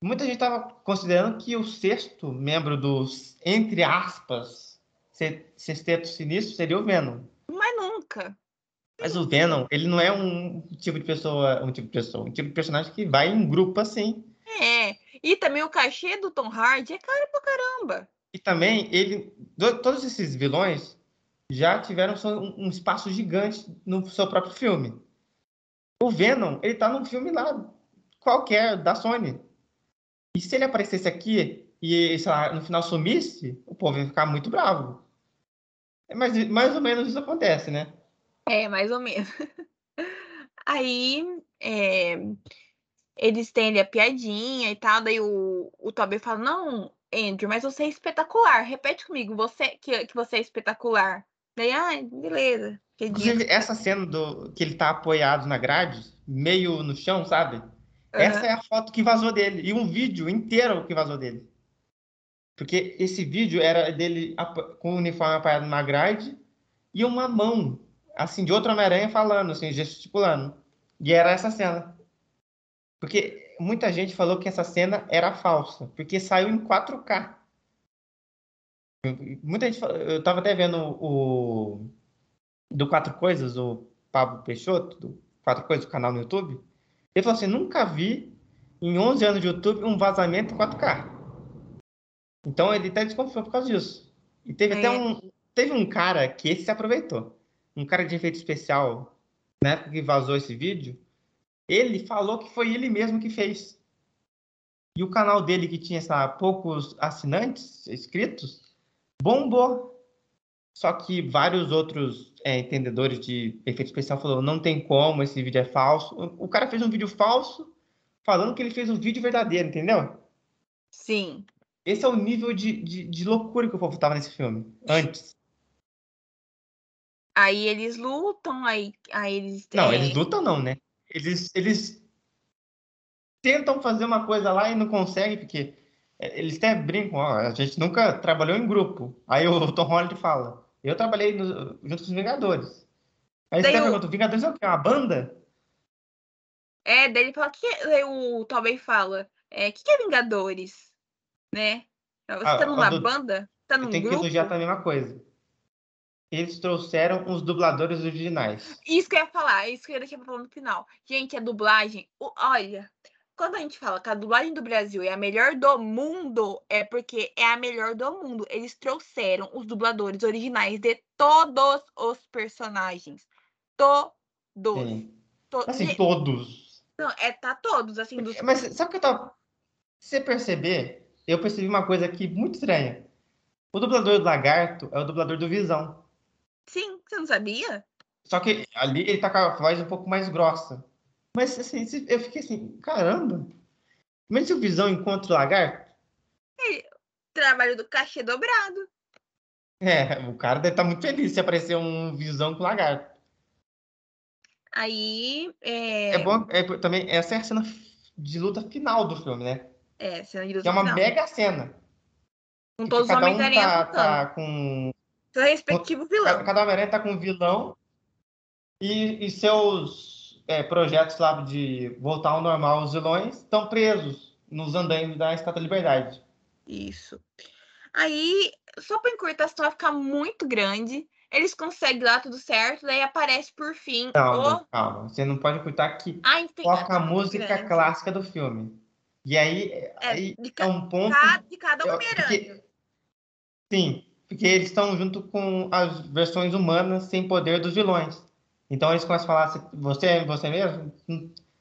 Muita gente estava considerando que o sexto membro dos, entre aspas, sexteto sinistro seria o Venom. Mas nunca. Mas o Venom, ele não é um tipo de pessoa, um tipo de pessoa, um tipo de personagem que vai em grupo assim. É. E também o cachê do Tom Hardy é caro pra caramba. E também, ele, do- todos esses vilões já tiveram um, um espaço gigante no seu próprio filme. O Venom, ele tá num filme lá, qualquer, da Sony. E se ele aparecesse aqui e, sei lá, no final sumisse, o povo ia ficar muito bravo. É mais, mais ou menos isso acontece, né? É, mais ou menos. Aí, é, eles têm ali a piadinha e tal, daí o, o Toby fala, não, Andrew, mas você é espetacular, repete comigo, você que, que você é espetacular. Daí, ai, beleza. acredito." Inclusive, essa cena do que ele tá apoiado na grade, meio no chão, sabe? Essa Aham. é a foto que vazou dele. E um vídeo inteiro que vazou dele. Porque esse vídeo era dele com o uniforme apoiado na grade e uma mão, assim, de outro Homem-Aranha falando, assim, gesticulando. E era essa cena. Porque muita gente falou que essa cena era falsa, porque saiu em 4K. Muita gente eu tava até vendo o do Quatro Coisas, o Pablo Peixoto, do Quatro Coisas, o canal no YouTube. Ele falou assim: nunca vi em 11 anos de YouTube um vazamento em 4K. Então ele até desconfiou por causa disso. E teve É. até um. Teve um cara que esse se aproveitou. Um cara de efeito especial, na época que vazou esse vídeo, ele falou que foi ele mesmo que fez. E o canal dele, que tinha lá, poucos assinantes inscritos, bombou. Só que vários outros é, entendedores de efeito especial falaram, não tem como, esse vídeo é falso. O o cara fez um vídeo falso falando que ele fez um vídeo verdadeiro, entendeu? Sim. Esse é o nível de, de, de loucura que o povo tava nesse filme, antes. Aí eles lutam, aí, aí eles. Não, eles lutam não, né? Eles, eles tentam fazer uma coisa lá e não conseguem, porque eles até brincam, ó, a gente nunca trabalhou em grupo. Aí o Tom Holland fala, eu trabalhei no, junto com os Vingadores. Aí você o- pergunta, Vingadores é o quê? Uma banda? É, daí ele fala que daí o Tobey fala, é, que que é Vingadores, né? Você Ah, tá numa do- banda? Tá num que grupo? elogiar também uma coisa. Eles trouxeram os dubladores originais. Isso que eu ia falar, isso que eu ia falar no final. Gente, a dublagem, olha, quando a gente fala que a dublagem do Brasil é a melhor do mundo, é porque é a melhor do mundo. Eles trouxeram os dubladores originais de todos os personagens. Todos. Sim. To- Assim, todos. Não, é tá todos, assim, dos. Mas sabe o que eu tava. Se você perceber, eu percebi uma coisa aqui muito estranha. O dublador do Lagarto é o dublador do Visão. Sim, você não sabia? Só que ali ele tá com a voz um pouco mais grossa. Mas assim, eu fiquei assim, caramba. Mas se o Visão encontra o Lagarto? Trabalho do cachê dobrado. É, o cara deve estar muito feliz se aparecer um Visão com o Lagarto. Aí. É, É bom, é, também, essa é a cena de luta final do filme, né? É, cena de Que é uma mega cena. Com todos os cada um tá, tá com Seu respectivo vilão. Cada, Homem-Aranha tá com um vilão e, e seus é, projetos lá de voltar ao normal os vilões estão presos nos andaimes da Estátua da Liberdade. Isso. Aí, só pra encurtar a história ficar muito grande, eles conseguem lá tudo certo, daí aparece por fim Calma, o. calma. Você não pode ocultar que Ai, tem toca a muito música grande. clássica do filme. E aí, aí de é um ponto. De cada Homem-Aranha. Sim, porque eles estão junto com as versões humanas sem poder dos vilões. Então eles começam a falar, "Você- você é você mesmo?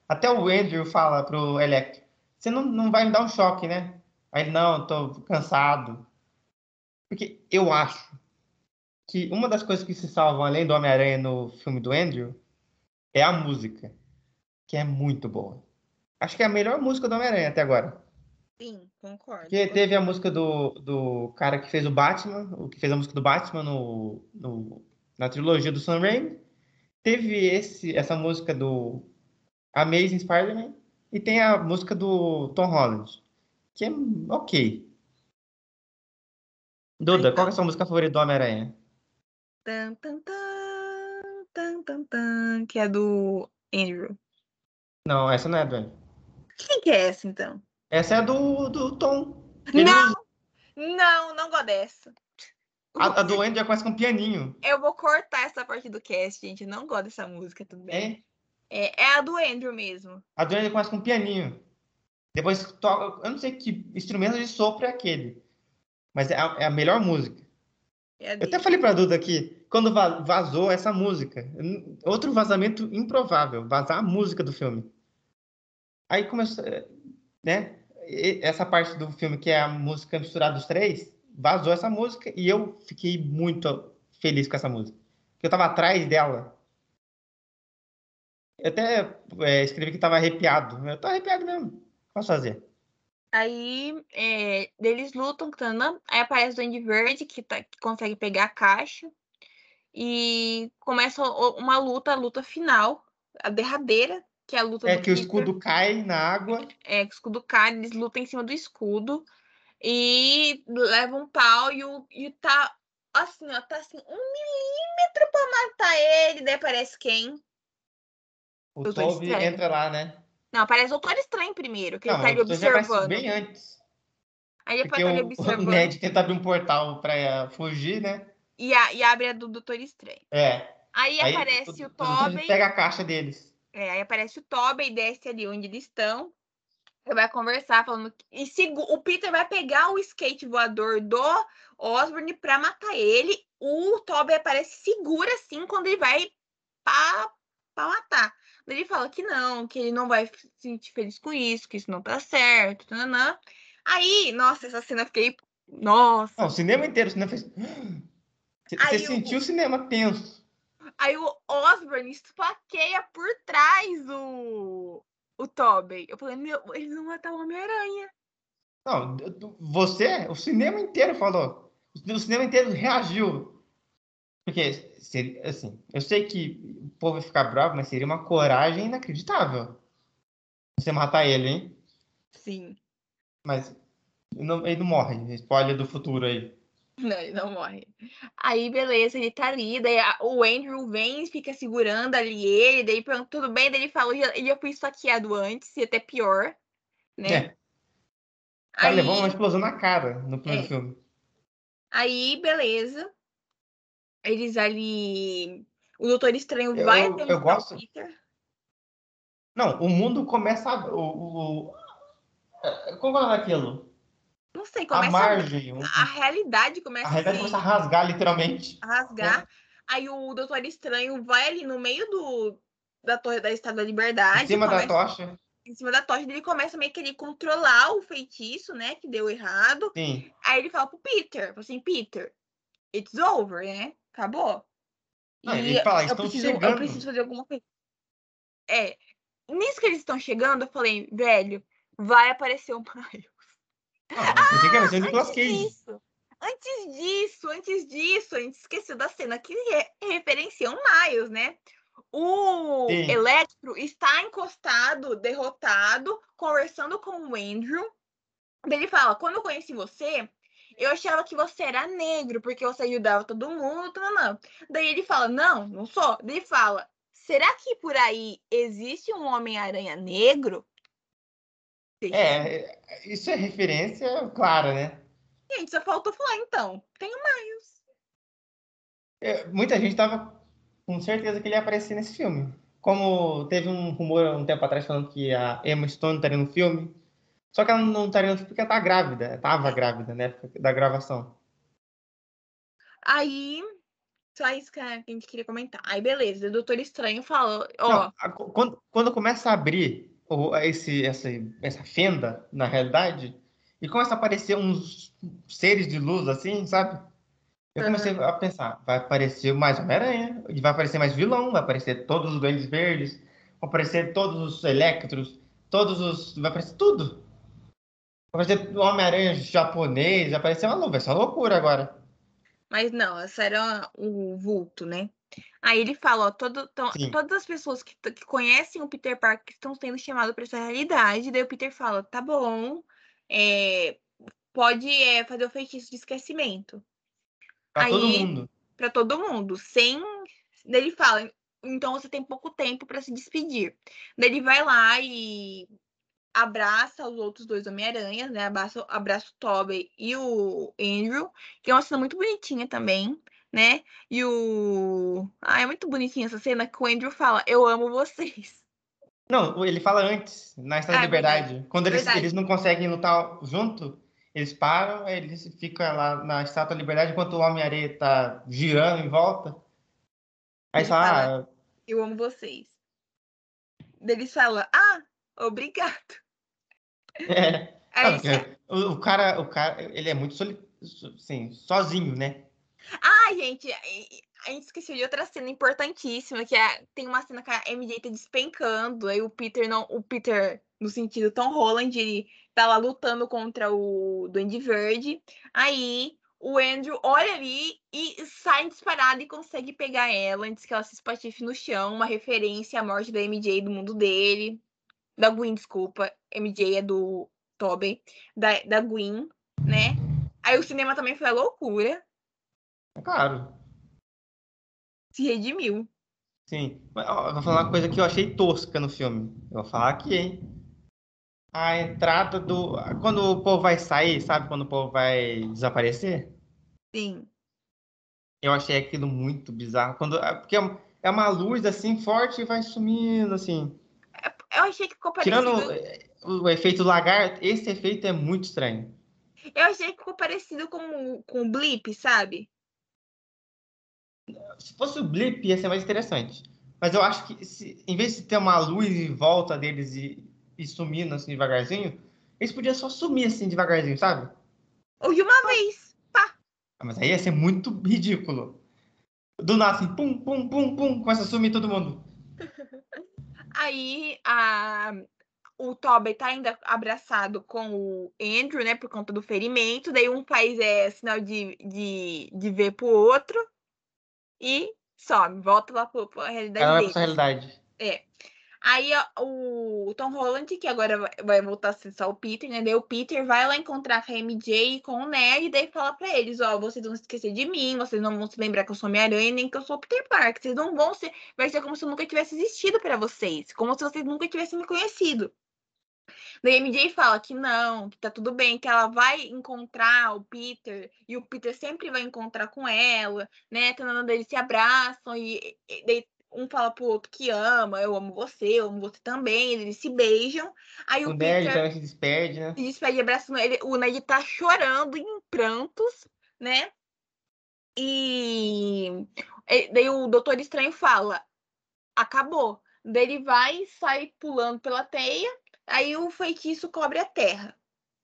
Até o Andrew fala pro Electro, você não, não vai me dar um choque, né? Aí ele, não, tô cansado. Porque eu acho que uma das coisas que se salvam além do Homem-Aranha no filme do Andrew é a música, que é muito boa. Acho que é a melhor música do Homem-Aranha até agora. Sim, concordo. Porque teve a música do, do cara que fez o Batman, o que fez a música do Batman no, no- na trilogia do Sam Raimi. Teve esse, essa música do Amazing Spider-Man. E tem a música do Tom Holland, que é ok. Duda, então. qual é a sua música favorita do Homem-Aranha? Tan, tan, tan, tan, tan, tan, que é do Andrew. Não, essa não é do Andrew. Quem que é essa, então? Essa é do, do Tom. Ele Não! usa- Não, não gosto dessa. A, a do Andrew começa com um pianinho. Eu vou cortar essa parte do cast, gente. Eu não gosto dessa música, tudo bem. É, É, é a do Andrew mesmo. A do Andrew começa com um pianinho. Depois toca. Eu não sei que instrumento de sopro é aquele. Mas é a, é a melhor música. É a Eu até falei pra Duda aqui, quando va- vazou essa música. Outro vazamento improvável, vazar a música do filme. Aí começou, eh, né? Essa parte do filme que é a música misturada dos três, vazou essa música e eu fiquei muito feliz com essa música. Eu tava atrás dela. Eu até eh, escrevi que tava arrepiado. Eu tô arrepiado mesmo. Posso fazer? Aí é, eles lutam, tanã, aí aparece o Duende Verde, que, tá, que consegue pegar a caixa. E começa uma luta, a luta final, a derradeira, que é a luta É que o Peter. escudo cai na água. É, que o escudo cai, eles lutam em cima do escudo. E levam um pau e, o, e tá assim, ó, tá assim, um milímetro pra matar ele. Daí aparece quem? O Doutor entra lá, né? Não, aparece o Doutor Estranho primeiro, que Não, ele tá ali o observando. bem antes. Aí depois tá ali o, o observando. Ned tenta abrir um portal pra eh, fugir, né? E, a- e abre a do Doutor Estranho. É. Aí, Aí aparece o, o Tobey. pega a caixa deles. É, aí aparece o Tobey e desce ali onde eles estão. Ele vai conversar, falando. que- E segu- o Peter vai pegar o skate voador do Osborne pra matar ele. O Tobey aparece segura assim quando ele vai pra, pra matar. Ele fala que não, que ele não vai se sentir feliz com isso, que isso não tá certo. Tananã. Aí, nossa, essa cena eu fiquei. Nossa. Não, o cinema inteiro, o cinema fez. Você sentiu o cinema tenso. Aí o Osborne esfaqueia por trás o, o Tobey. Eu falei, meu, eles vão matar o Homem-Aranha. Não, você, o cinema inteiro falou. O cinema inteiro reagiu. Porque, assim, eu sei que o povo vai ficar bravo, mas seria uma coragem inacreditável. Você matar ele, hein? Sim. Mas ele não morre. Spoiler do futuro aí. Não, ele não morre. Aí, beleza, ele tá ali, daí a- o Andrew vem fica segurando ali ele, daí pergunta, tudo bem? Daí ele fala, "Já- ele já fui esfaqueado antes, e até pior, né? É. O cara Aí, levou uma explosão na cara no primeiro É. filme. aí, beleza. Eles ali. O Doutor Estranho Eu- vai eu- até eu gosto- o Peter. Não, o mundo começa a. O, o, é, como é aquilo? Não sei, A começa a, margem. um- a realidade começa A realidade a se começa a rasgar, literalmente. rasgar. Aí o Doutor Estranho vai ali no meio do, da Torre da Estátua da Liberdade. Em cima da começa- tocha. em cima da tocha, ele começa meio que ele controlar o feitiço, né? Que deu errado. Sim. Aí ele fala pro Peter, fala assim, Peter, it's over, né? Acabou. Ah, E ele fala, eu, "Estão preciso, eu chegando." preciso fazer alguma coisa. É. Nisso que eles estão chegando, eu falei, velho, vai aparecer o Miles. Ah, eu pensei que Nicolas Antes Cage. disso, antes disso, antes disso, a gente esqueceu da cena que re referencia o Miles, né? O Sim. Electro está encostado, derrotado, conversando com o Andrew. Ele fala: Quando eu conheci você, eu achava que você era negro, porque você ajudava todo mundo. Não, não. Daí ele fala: Não, não sou. Daí ele fala: Será que por aí existe um Homem-Aranha negro? É, isso é referência clara, né? Gente, só faltou falar então. Tem o Miles. É, muita gente tava com certeza que ele ia aparecer nesse filme. Como teve um rumor um tempo atrás falando que a Emma Stone estaria no filme. Só que ela não estaria no filme porque ela tá grávida. Tava grávida, né? Da gravação. Aí, só isso que a gente queria comentar. Aí, beleza, o Doutor Estranho falou, ó, Não, quando, quando começa a abrir esse, essa, essa fenda na realidade, e começa a aparecer uns seres de luz assim, sabe? Eu comecei a pensar, vai aparecer mais Homem-Aranha, vai aparecer mais vilão, vai aparecer todos os Duendes Verdes, vão aparecer todos os Electros, todos os. Vai aparecer tudo. Vai aparecer o Homem-Aranha japonês, vai aparecer uma, vai ser uma loucura agora. mas não, essa era o vulto, né? Aí ele fala, ó, todo, todas as pessoas que, que conhecem o Peter Parker estão sendo chamadas para essa realidade. Daí o Peter fala, tá bom, é, pode é, fazer o feitiço de esquecimento. Pra todo mundo. para todo mundo, sem. Daí ele fala, então você tem pouco tempo para se despedir. Daí ele vai lá e abraça os outros dois Homem-Aranhas, né? Abraça, abraça o Tobey e o Andrew, que é uma cena muito bonitinha também, né? E o. Ah, é muito bonitinha essa cena que o Andrew fala: Eu amo vocês. Não, ele fala antes, na Estátua Ah, da Liberdade. Quando eles, Verdade. eles não conseguem lutar junto, eles param, eles ficam lá na Estátua da Liberdade enquanto o Homem-Areia tá girando em volta. Aí Ele fala, ah, Eu amo vocês. Eles falam: Ah, obrigado. é. Aí, Não, o, cara, o cara, ele é muito soli, so- assim, sozinho, né? Ai, gente, a gente esqueceu de outra cena importantíssima, que é, tem uma cena que a MJ tá despencando, aí o Peter não, o Peter, no sentido Tom Holland, ele tá lá lutando contra o Duende Verde, aí o Andrew olha ali e sai disparado e consegue pegar ela antes que ela se espatife no chão, uma referência à morte da MJ do mundo dele, da Gwen, desculpa, MJ é do Tobey, da, da Gwen, né? Aí o cinema também foi a loucura, claro, se redimiu. sim. Ó, eu vou falar uma coisa que eu achei tosca no filme. Eu vou falar aqui, hein? A entrada do... Quando o povo vai sair, sabe? Quando o povo vai desaparecer? Sim. Eu achei aquilo muito bizarro. Quando, porque é é uma luz assim forte e vai sumindo assim. Eu achei que ficou parecido. Tirando o efeito lagarto, esse efeito é muito estranho. Eu achei que ficou parecido com, com o Blip, sabe? Se fosse o blip, ia ser mais interessante. Mas eu acho que se, em vez de ter uma luz em volta deles e, e sumindo assim devagarzinho, eles podiam só sumir assim devagarzinho, sabe? Ou de uma vez. Pá. Ah, Mas aí ia ser muito ridículo. Do nada assim, pum, pum, pum, pum, começa a sumir todo mundo. Aí a, o Tobey tá ainda abraçado com o Andrew, né? Por conta do ferimento. Daí um faz é, sinal de, de, de ver pro outro. E some, volta lá pro, pra realidade Ela dele. pra realidade. Aí o Tom Holland, que agora vai voltar a ser só o Peter, né? Daí o Peter vai lá encontrar com a MJ e com o Ned e daí fala pra eles, ó, vocês vão esquecer de mim, vocês não vão se lembrar que eu sou Homem-Aranha nem que eu sou Peter Parker. Vocês não vão ser. Vai ser como se eu nunca tivesse existido para vocês. Como se vocês nunca tivessem me conhecido. Daí a MJ fala que não, que tá tudo bem, que ela vai encontrar o Peter e o Peter sempre vai encontrar com ela, né? Tanto eles se abraçam e, e daí um fala pro outro que ama, eu amo você, eu amo você também, eles se beijam. Aí o, O Peter se despede, né? se despede abraçando ele. O Ned tá chorando em prantos, né? E e daí o Doutor Estranho fala: acabou. Daí ele vai e sai pulando pela teia, aí o feitiço cobre a terra,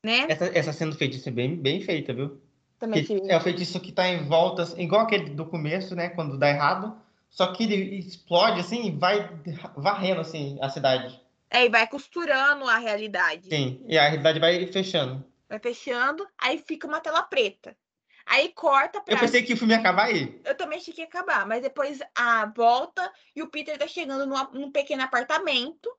né? Essa, essa cena do feitiço é bem, bem feita, viu? Também Que é o feitiço que tá em volta, assim, igual aquele do começo, né? Quando dá errado. Só que ele explode, assim, e vai varrendo, assim, a cidade. É, e vai costurando a realidade. Sim, e a realidade vai fechando. Vai fechando, aí fica uma tela preta. Aí corta pra. Eu pensei que o filme ia acabar aí. Eu também achei que ia acabar, mas depois a volta e o Peter tá chegando numa- num pequeno apartamento,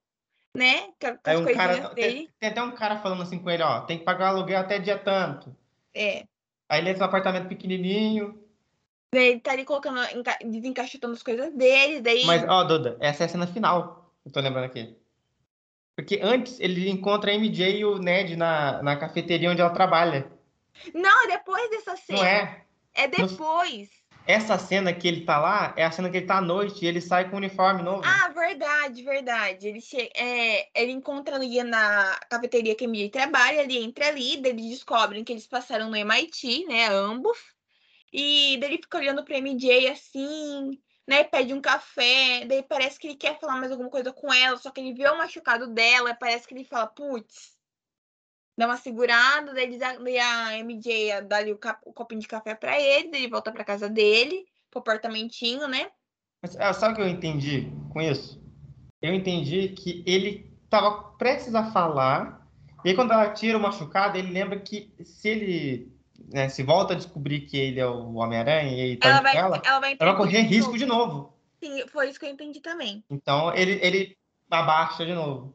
né? Com, Aí um cara. Tem, tem até um cara falando assim com ele, ó, tem que pagar o aluguel até dia tanto. É. Aí ele entra no apartamento pequenininho. Daí Ele tá ali colocando, enca- desencaixotando as coisas dele, daí. Mas, ó, Duda, essa é a cena final. Eu tô lembrando aqui. Porque antes ele encontra a MJ e o Ned na, na cafeteria onde ela trabalha. Não, é depois dessa cena. Não é? É depois. Essa cena que ele tá lá é a cena que ele tá à noite e ele sai com o uniforme novo. Ah, verdade, verdade. Ele, che... é, ele encontra ali na cafeteria que a MJ trabalha, ele entra ali, eles descobrem que eles passaram no MIT, né, ambos. E daí ele fica olhando pra MJ assim, né, pede um café, daí parece que ele quer falar mais alguma coisa com ela, só que ele vê o machucado dela, parece que ele fala, putz, dá uma segurada, daí, eles, daí a MJ dá ali o, cap- o copinho de café pra ele, daí ele volta pra casa dele, pro apartamentinho, né? Mas, ah, sabe o que eu entendi com isso? Eu entendi que ele tava prestes a falar, e aí quando ela tira o machucado, ele lembra que se ele né, se volta a descobrir que ele é o Homem-Aranha e ele tá Ela vai, ela, ela vai ela vai correr de risco novo. de novo. Sim, foi isso que eu entendi também. Então ele, ele abaixa de novo.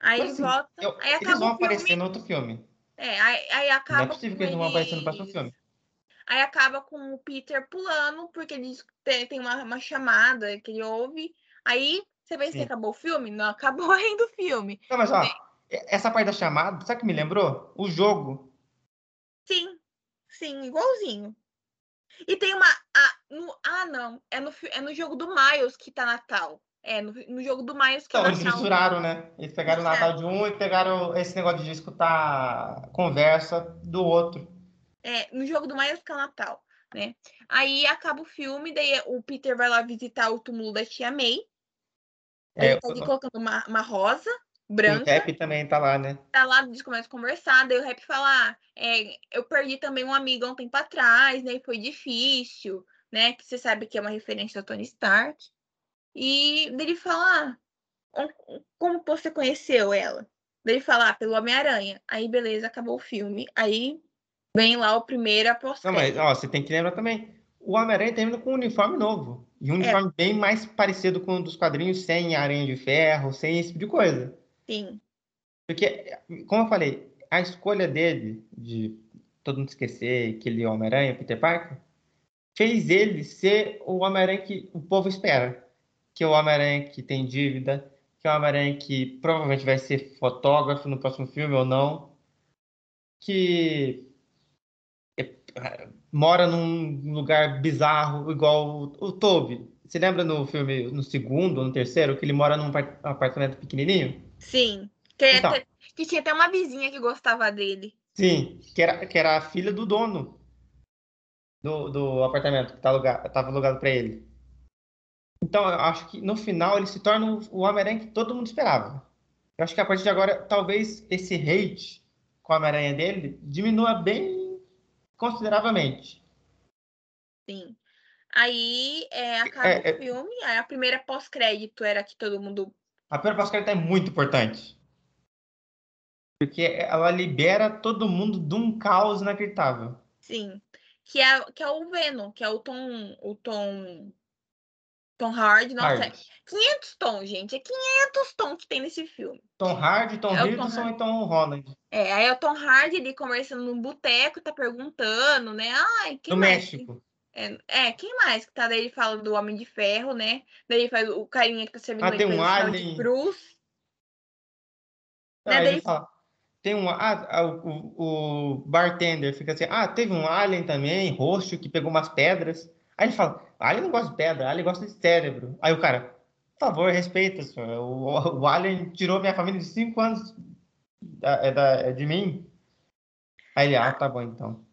Aí assim, volta, Eu- aí eles vão aparecer no outro filme. É, aí, aí acaba Não é possível que eles não vão aparecer no próximo filme. Aí acaba com o Peter pulando, porque ele tem, uma, uma chamada que ele ouve. Aí você vê se acabou o filme? Não acabou ainda o filme. Não, mas ó, essa parte da chamada, sabe o que me lembrou? O jogo. Sim, sim, igualzinho. E tem uma. Ah, no, ah não. É no, é no jogo do Miles que tá Natal. É, no, no jogo do Miles que Então, é eles Natal. misturaram, né? Eles pegaram o Natal de um e pegaram esse negócio de escutar conversa do outro. É, no jogo do Miles que é Natal, né? Aí acaba o filme, daí o Peter vai lá visitar o túmulo da tia May. É, Ele tá ali colocando uma, uma rosa o branca. Rap também tá lá, né? tá lá, eles começam a conversar, daí o rap fala, ah, é, eu perdi também um amigo há um tempo atrás, né, e foi difícil, né, que você sabe que é uma referência ao Tony Stark, e daí ele fala, ah, como você conheceu ela? Daí ele fala, ah, pelo Homem-Aranha, aí beleza, acabou o filme, aí vem lá o primeiro após Não, mas ó, você tem que lembrar também. O Homem-Aranha termina com um uniforme novo. E um É. uniforme bem mais parecido com o dos quadrinhos, sem aranha de ferro, sem esse tipo de coisa. sim, Porque, como eu falei, a escolha dele de todo mundo esquecer que ele é o Homem-Aranha, Peter Parker, fez ele ser o Homem-Aranha que o povo espera. Que é o Homem-Aranha que tem dívida, que é o Homem-Aranha que provavelmente vai ser fotógrafo no próximo filme ou não, que é, mora num lugar bizarro, igual o, o Toby. Você lembra no filme, no segundo ou no terceiro, que ele mora num apart- apartamento pequenininho? sim, que, Então. até- que tinha até uma vizinha que gostava dele, Sim, que era, que era a filha do dono do, do apartamento que tá alugado, tava alugado para ele. Então, eu acho que no final ele se torna o Homem-Aranha que todo mundo esperava. Eu acho que a partir de agora, talvez esse hate com o Homem-Aranha dele diminua bem consideravelmente. sim. Aí é, acaba É, é. o filme, aí a primeira pós-crédito era que todo mundo A primeira pós-crédito é muito importante. Porque ela libera todo mundo de um caos inacreditável. Sim. Que é, que é o Venom, que é o Tom, o Tom Tom Hardy, nossa, é Hardy. 500 tons, gente. É 500 tons que tem nesse filme. Tom Hardy, Tom É Tom Hiddleston Hardy. e Tom Holland. É, aí é o Tom Hardy ali conversando num boteco, tá perguntando, né? Ai, quem no mais? México. É, é, quem mais que tá? Daí ele fala do Homem de Ferro, né? Daí ele faz o carinha que tá servindo Ah, tem um sinal de alien. cruz. Né, Aí daí- ele fala. Tem um. Ah, ah, o, o bartender fica assim. Ah, teve um alien também, roxo, que pegou umas pedras. Aí ele fala: Alien não gosta de pedra, Alien gosta de cérebro. Aí o cara, por favor, respeita, senhor. O, o Alien tirou minha família de cinco anos da, é da- é de mim. Aí ele, ah, tá bom então.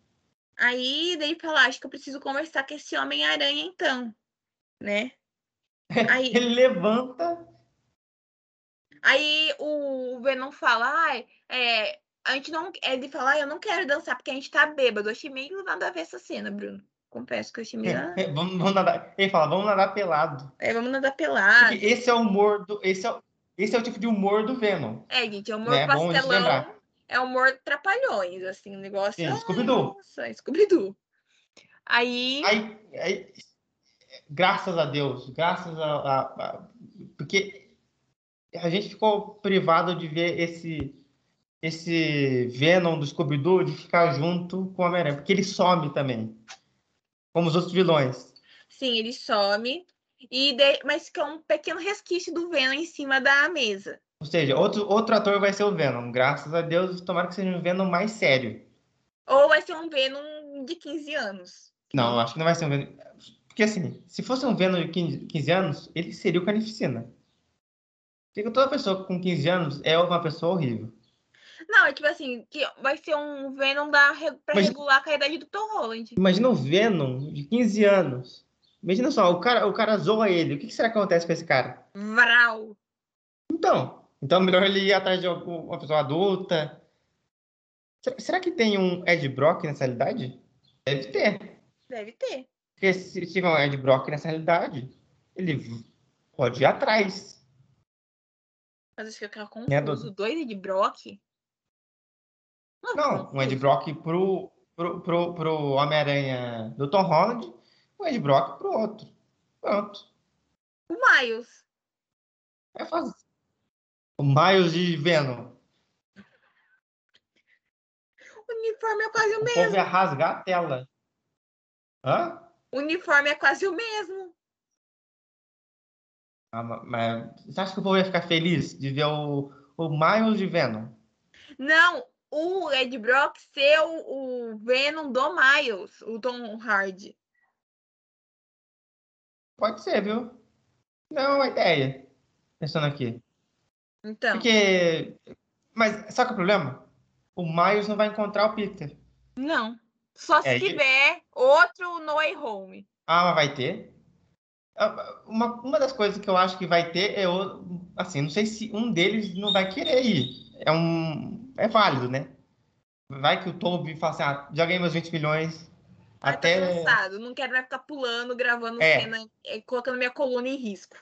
Aí daí ele fala, acho que eu preciso conversar com esse Homem-Aranha então, né? Aí, Ele levanta. aí o Venom fala, ai, é, a gente não. Ele fala, ai, eu não quero dançar porque a gente tá bêbado. Eu achei meio nada a ver essa cena, Bruno. Confesso que eu achei meio. ah, vamos, vamos nadar. Ele fala, vamos nadar pelado. É, vamos nadar pelado. Porque esse é o humor do. Esse é, o- esse é o tipo de humor do Venom. É, gente, é humor Né, de pastelão. É humor trapalhões, assim, o negócio. Sim, ai, Scooby-Doo. Nossa, Scooby-Doo. Aí. Aí, aí, graças a Deus, graças a, a- a- porque a gente ficou privado de ver esse esse Venom do Scooby-Doo de ficar junto com o Homem-Aranha, porque ele some também, como os outros vilões. Sim, ele some. E de- Mas fica um pequeno resquício do Venom em cima da mesa. Ou seja, outro, outro ator vai ser o Venom. Graças a Deus, tomara que seja um Venom mais sério. Ou vai ser um Venom de 15 anos. Não, acho que não vai ser um Venom. Porque assim, se fosse um Venom de 15, 15 anos, ele seria o Carnificina. Porque toda pessoa com 15 anos é uma pessoa horrível. Não, é tipo assim, que vai ser um Venom da, pra Mas- regular com a idade do Tom Holland. Imagina o Venom de 15 anos. Imagina só, o cara, o cara zoa ele. O que que será que acontece com esse cara? Vral. Então, então é melhor ele ir atrás de uma pessoa adulta. Será, será que tem um Ed Brock nessa realidade? Deve ter. Deve ter. Porque se tiver um Ed Brock nessa realidade, ele pode ir atrás. Mas acho que ficar É, confuso. Dudu. Dois de Brock? Não, um Ed Brock pro, pro, pro, pro Homem-Aranha do Tom Holland, um Ed Brock pro outro. Pronto. O Miles. É fácil. O Miles de Venom. O uniforme é quase o O mesmo. povo ia rasgar a tela. Hã? O uniforme é quase o mesmo. Ah, ma- mas você acha que o povo ia ficar feliz de ver o, o Miles de Venom? Não, o Ed Brock ser o, o Venom do Miles, o Tom Hardy. Pode ser, viu? Não é uma ideia. Pensando aqui. Então, Porque. Mas sabe qual é o problema? O Miles não vai encontrar o Peter. não. Só se É, e- tiver outro No Way Home. Ah, mas vai ter. Ah, Uma, uma das coisas que eu acho que vai ter é o. Assim, não sei se um deles não vai querer ir. É um. É válido, né? Vai que o Toby fala assim: ah, já ganhei meus 20 milhões. Ai, Até. tá cansado. Não quero mais ficar pulando, gravando É. cena, eh, colocando minha coluna em risco.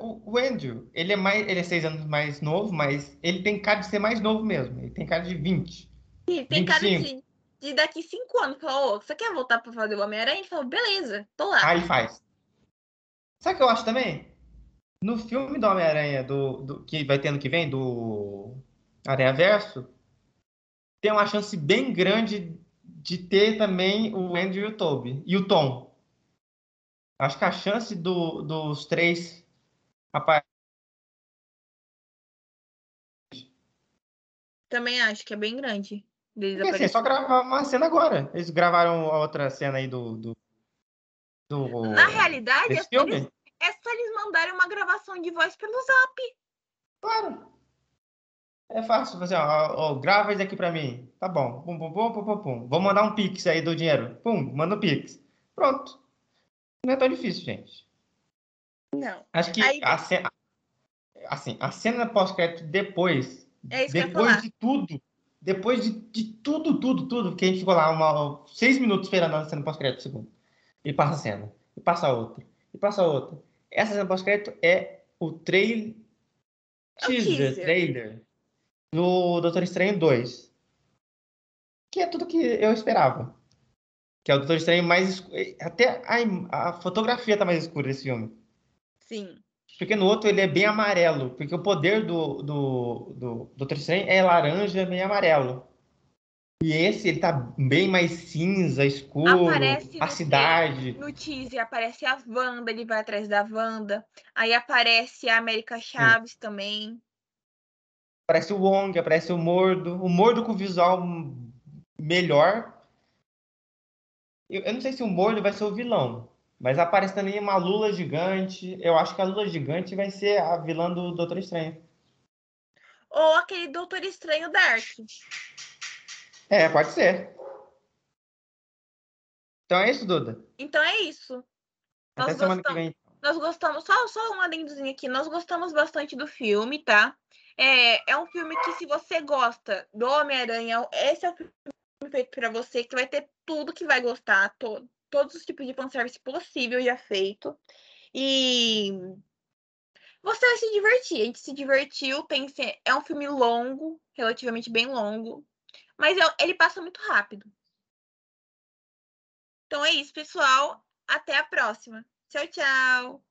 O, o Andrew, ele é mais, ele é seis anos mais novo, mas ele tem cara de ser mais novo mesmo. Ele tem cara de 20. E tem cara 25. de, de daqui cinco anos. Falou, ô, você quer voltar pra fazer o Homem-Aranha? Ele falou, beleza, tô lá. Aí faz. Sabe o que eu acho também? No filme do Homem-Aranha do, do- que vai ter ano que vem, do Aranha Verso, tem uma chance bem grande de ter também o Andrew e o Toby. E o Tom. Acho que a chance do- dos três rapaz, Também acho que é bem grande. Deles assim, é só gravar uma cena agora. Eles gravaram a outra cena aí do. do, do- Na realidade, é eles? É só eles mandarem uma gravação de voz pelo zap. Claro. É fácil fazer, ó, ó, grava isso aqui pra mim. Tá bom. Pum, pum, pum, pum, pum, pum. Vou mandar um pix aí do dinheiro. Pum, manda o pix. Pronto. Não é tão difícil, gente. Não. Acho que Aí- a cena. Assim, a cena pós-crédito depois. É que depois de tudo. Depois de, de tudo, tudo, tudo. Porque a gente ficou lá uma, seis minutos esperando a cena pós-crédito segundo. E passa a cena. E passa outra. E passa outra. Essa cena pós-crédito é o trail... É o teaser, trailer do Doutor Estranho 2. Que é tudo que eu esperava. Que é o Doutor Estranho mais escuro. Até a, a fotografia tá mais escura desse filme. Sim. Porque no outro ele é bem amarelo. Porque o poder do, do, do Doutor Estranho é laranja, bem amarelo. E esse, ele tá bem mais cinza, escuro, Aparece a no cidade. No teaser aparece a Wanda, ele vai atrás da Wanda. Aí aparece a América Chaves também. Aparece o Wong, aparece o Mordo. O Mordo com visual melhor. Eu, eu não sei se o Mordo vai ser o vilão. Mas aparece também uma Lula gigante. Eu acho que a Lula gigante vai ser a vilã do Doutor Estranho. Ou aquele Doutor Estranho Dark. É, pode ser. Então é isso, Duda. Então é isso. Até Nós semana que gostamos, vem. nós gostamos, só, só um adendozinho aqui, nós gostamos bastante do filme, tá? É, é um filme que, se você gosta do Homem-Aranha, esse é o filme feito pra você, que vai ter tudo que vai gostar, to, todos os tipos de fanservice possível já feito. E você vai se divertir. A gente se divertiu, tem, é um filme longo, relativamente bem longo, mas é- ele passa muito rápido. Então é isso, pessoal. Até a próxima. Tchau, tchau.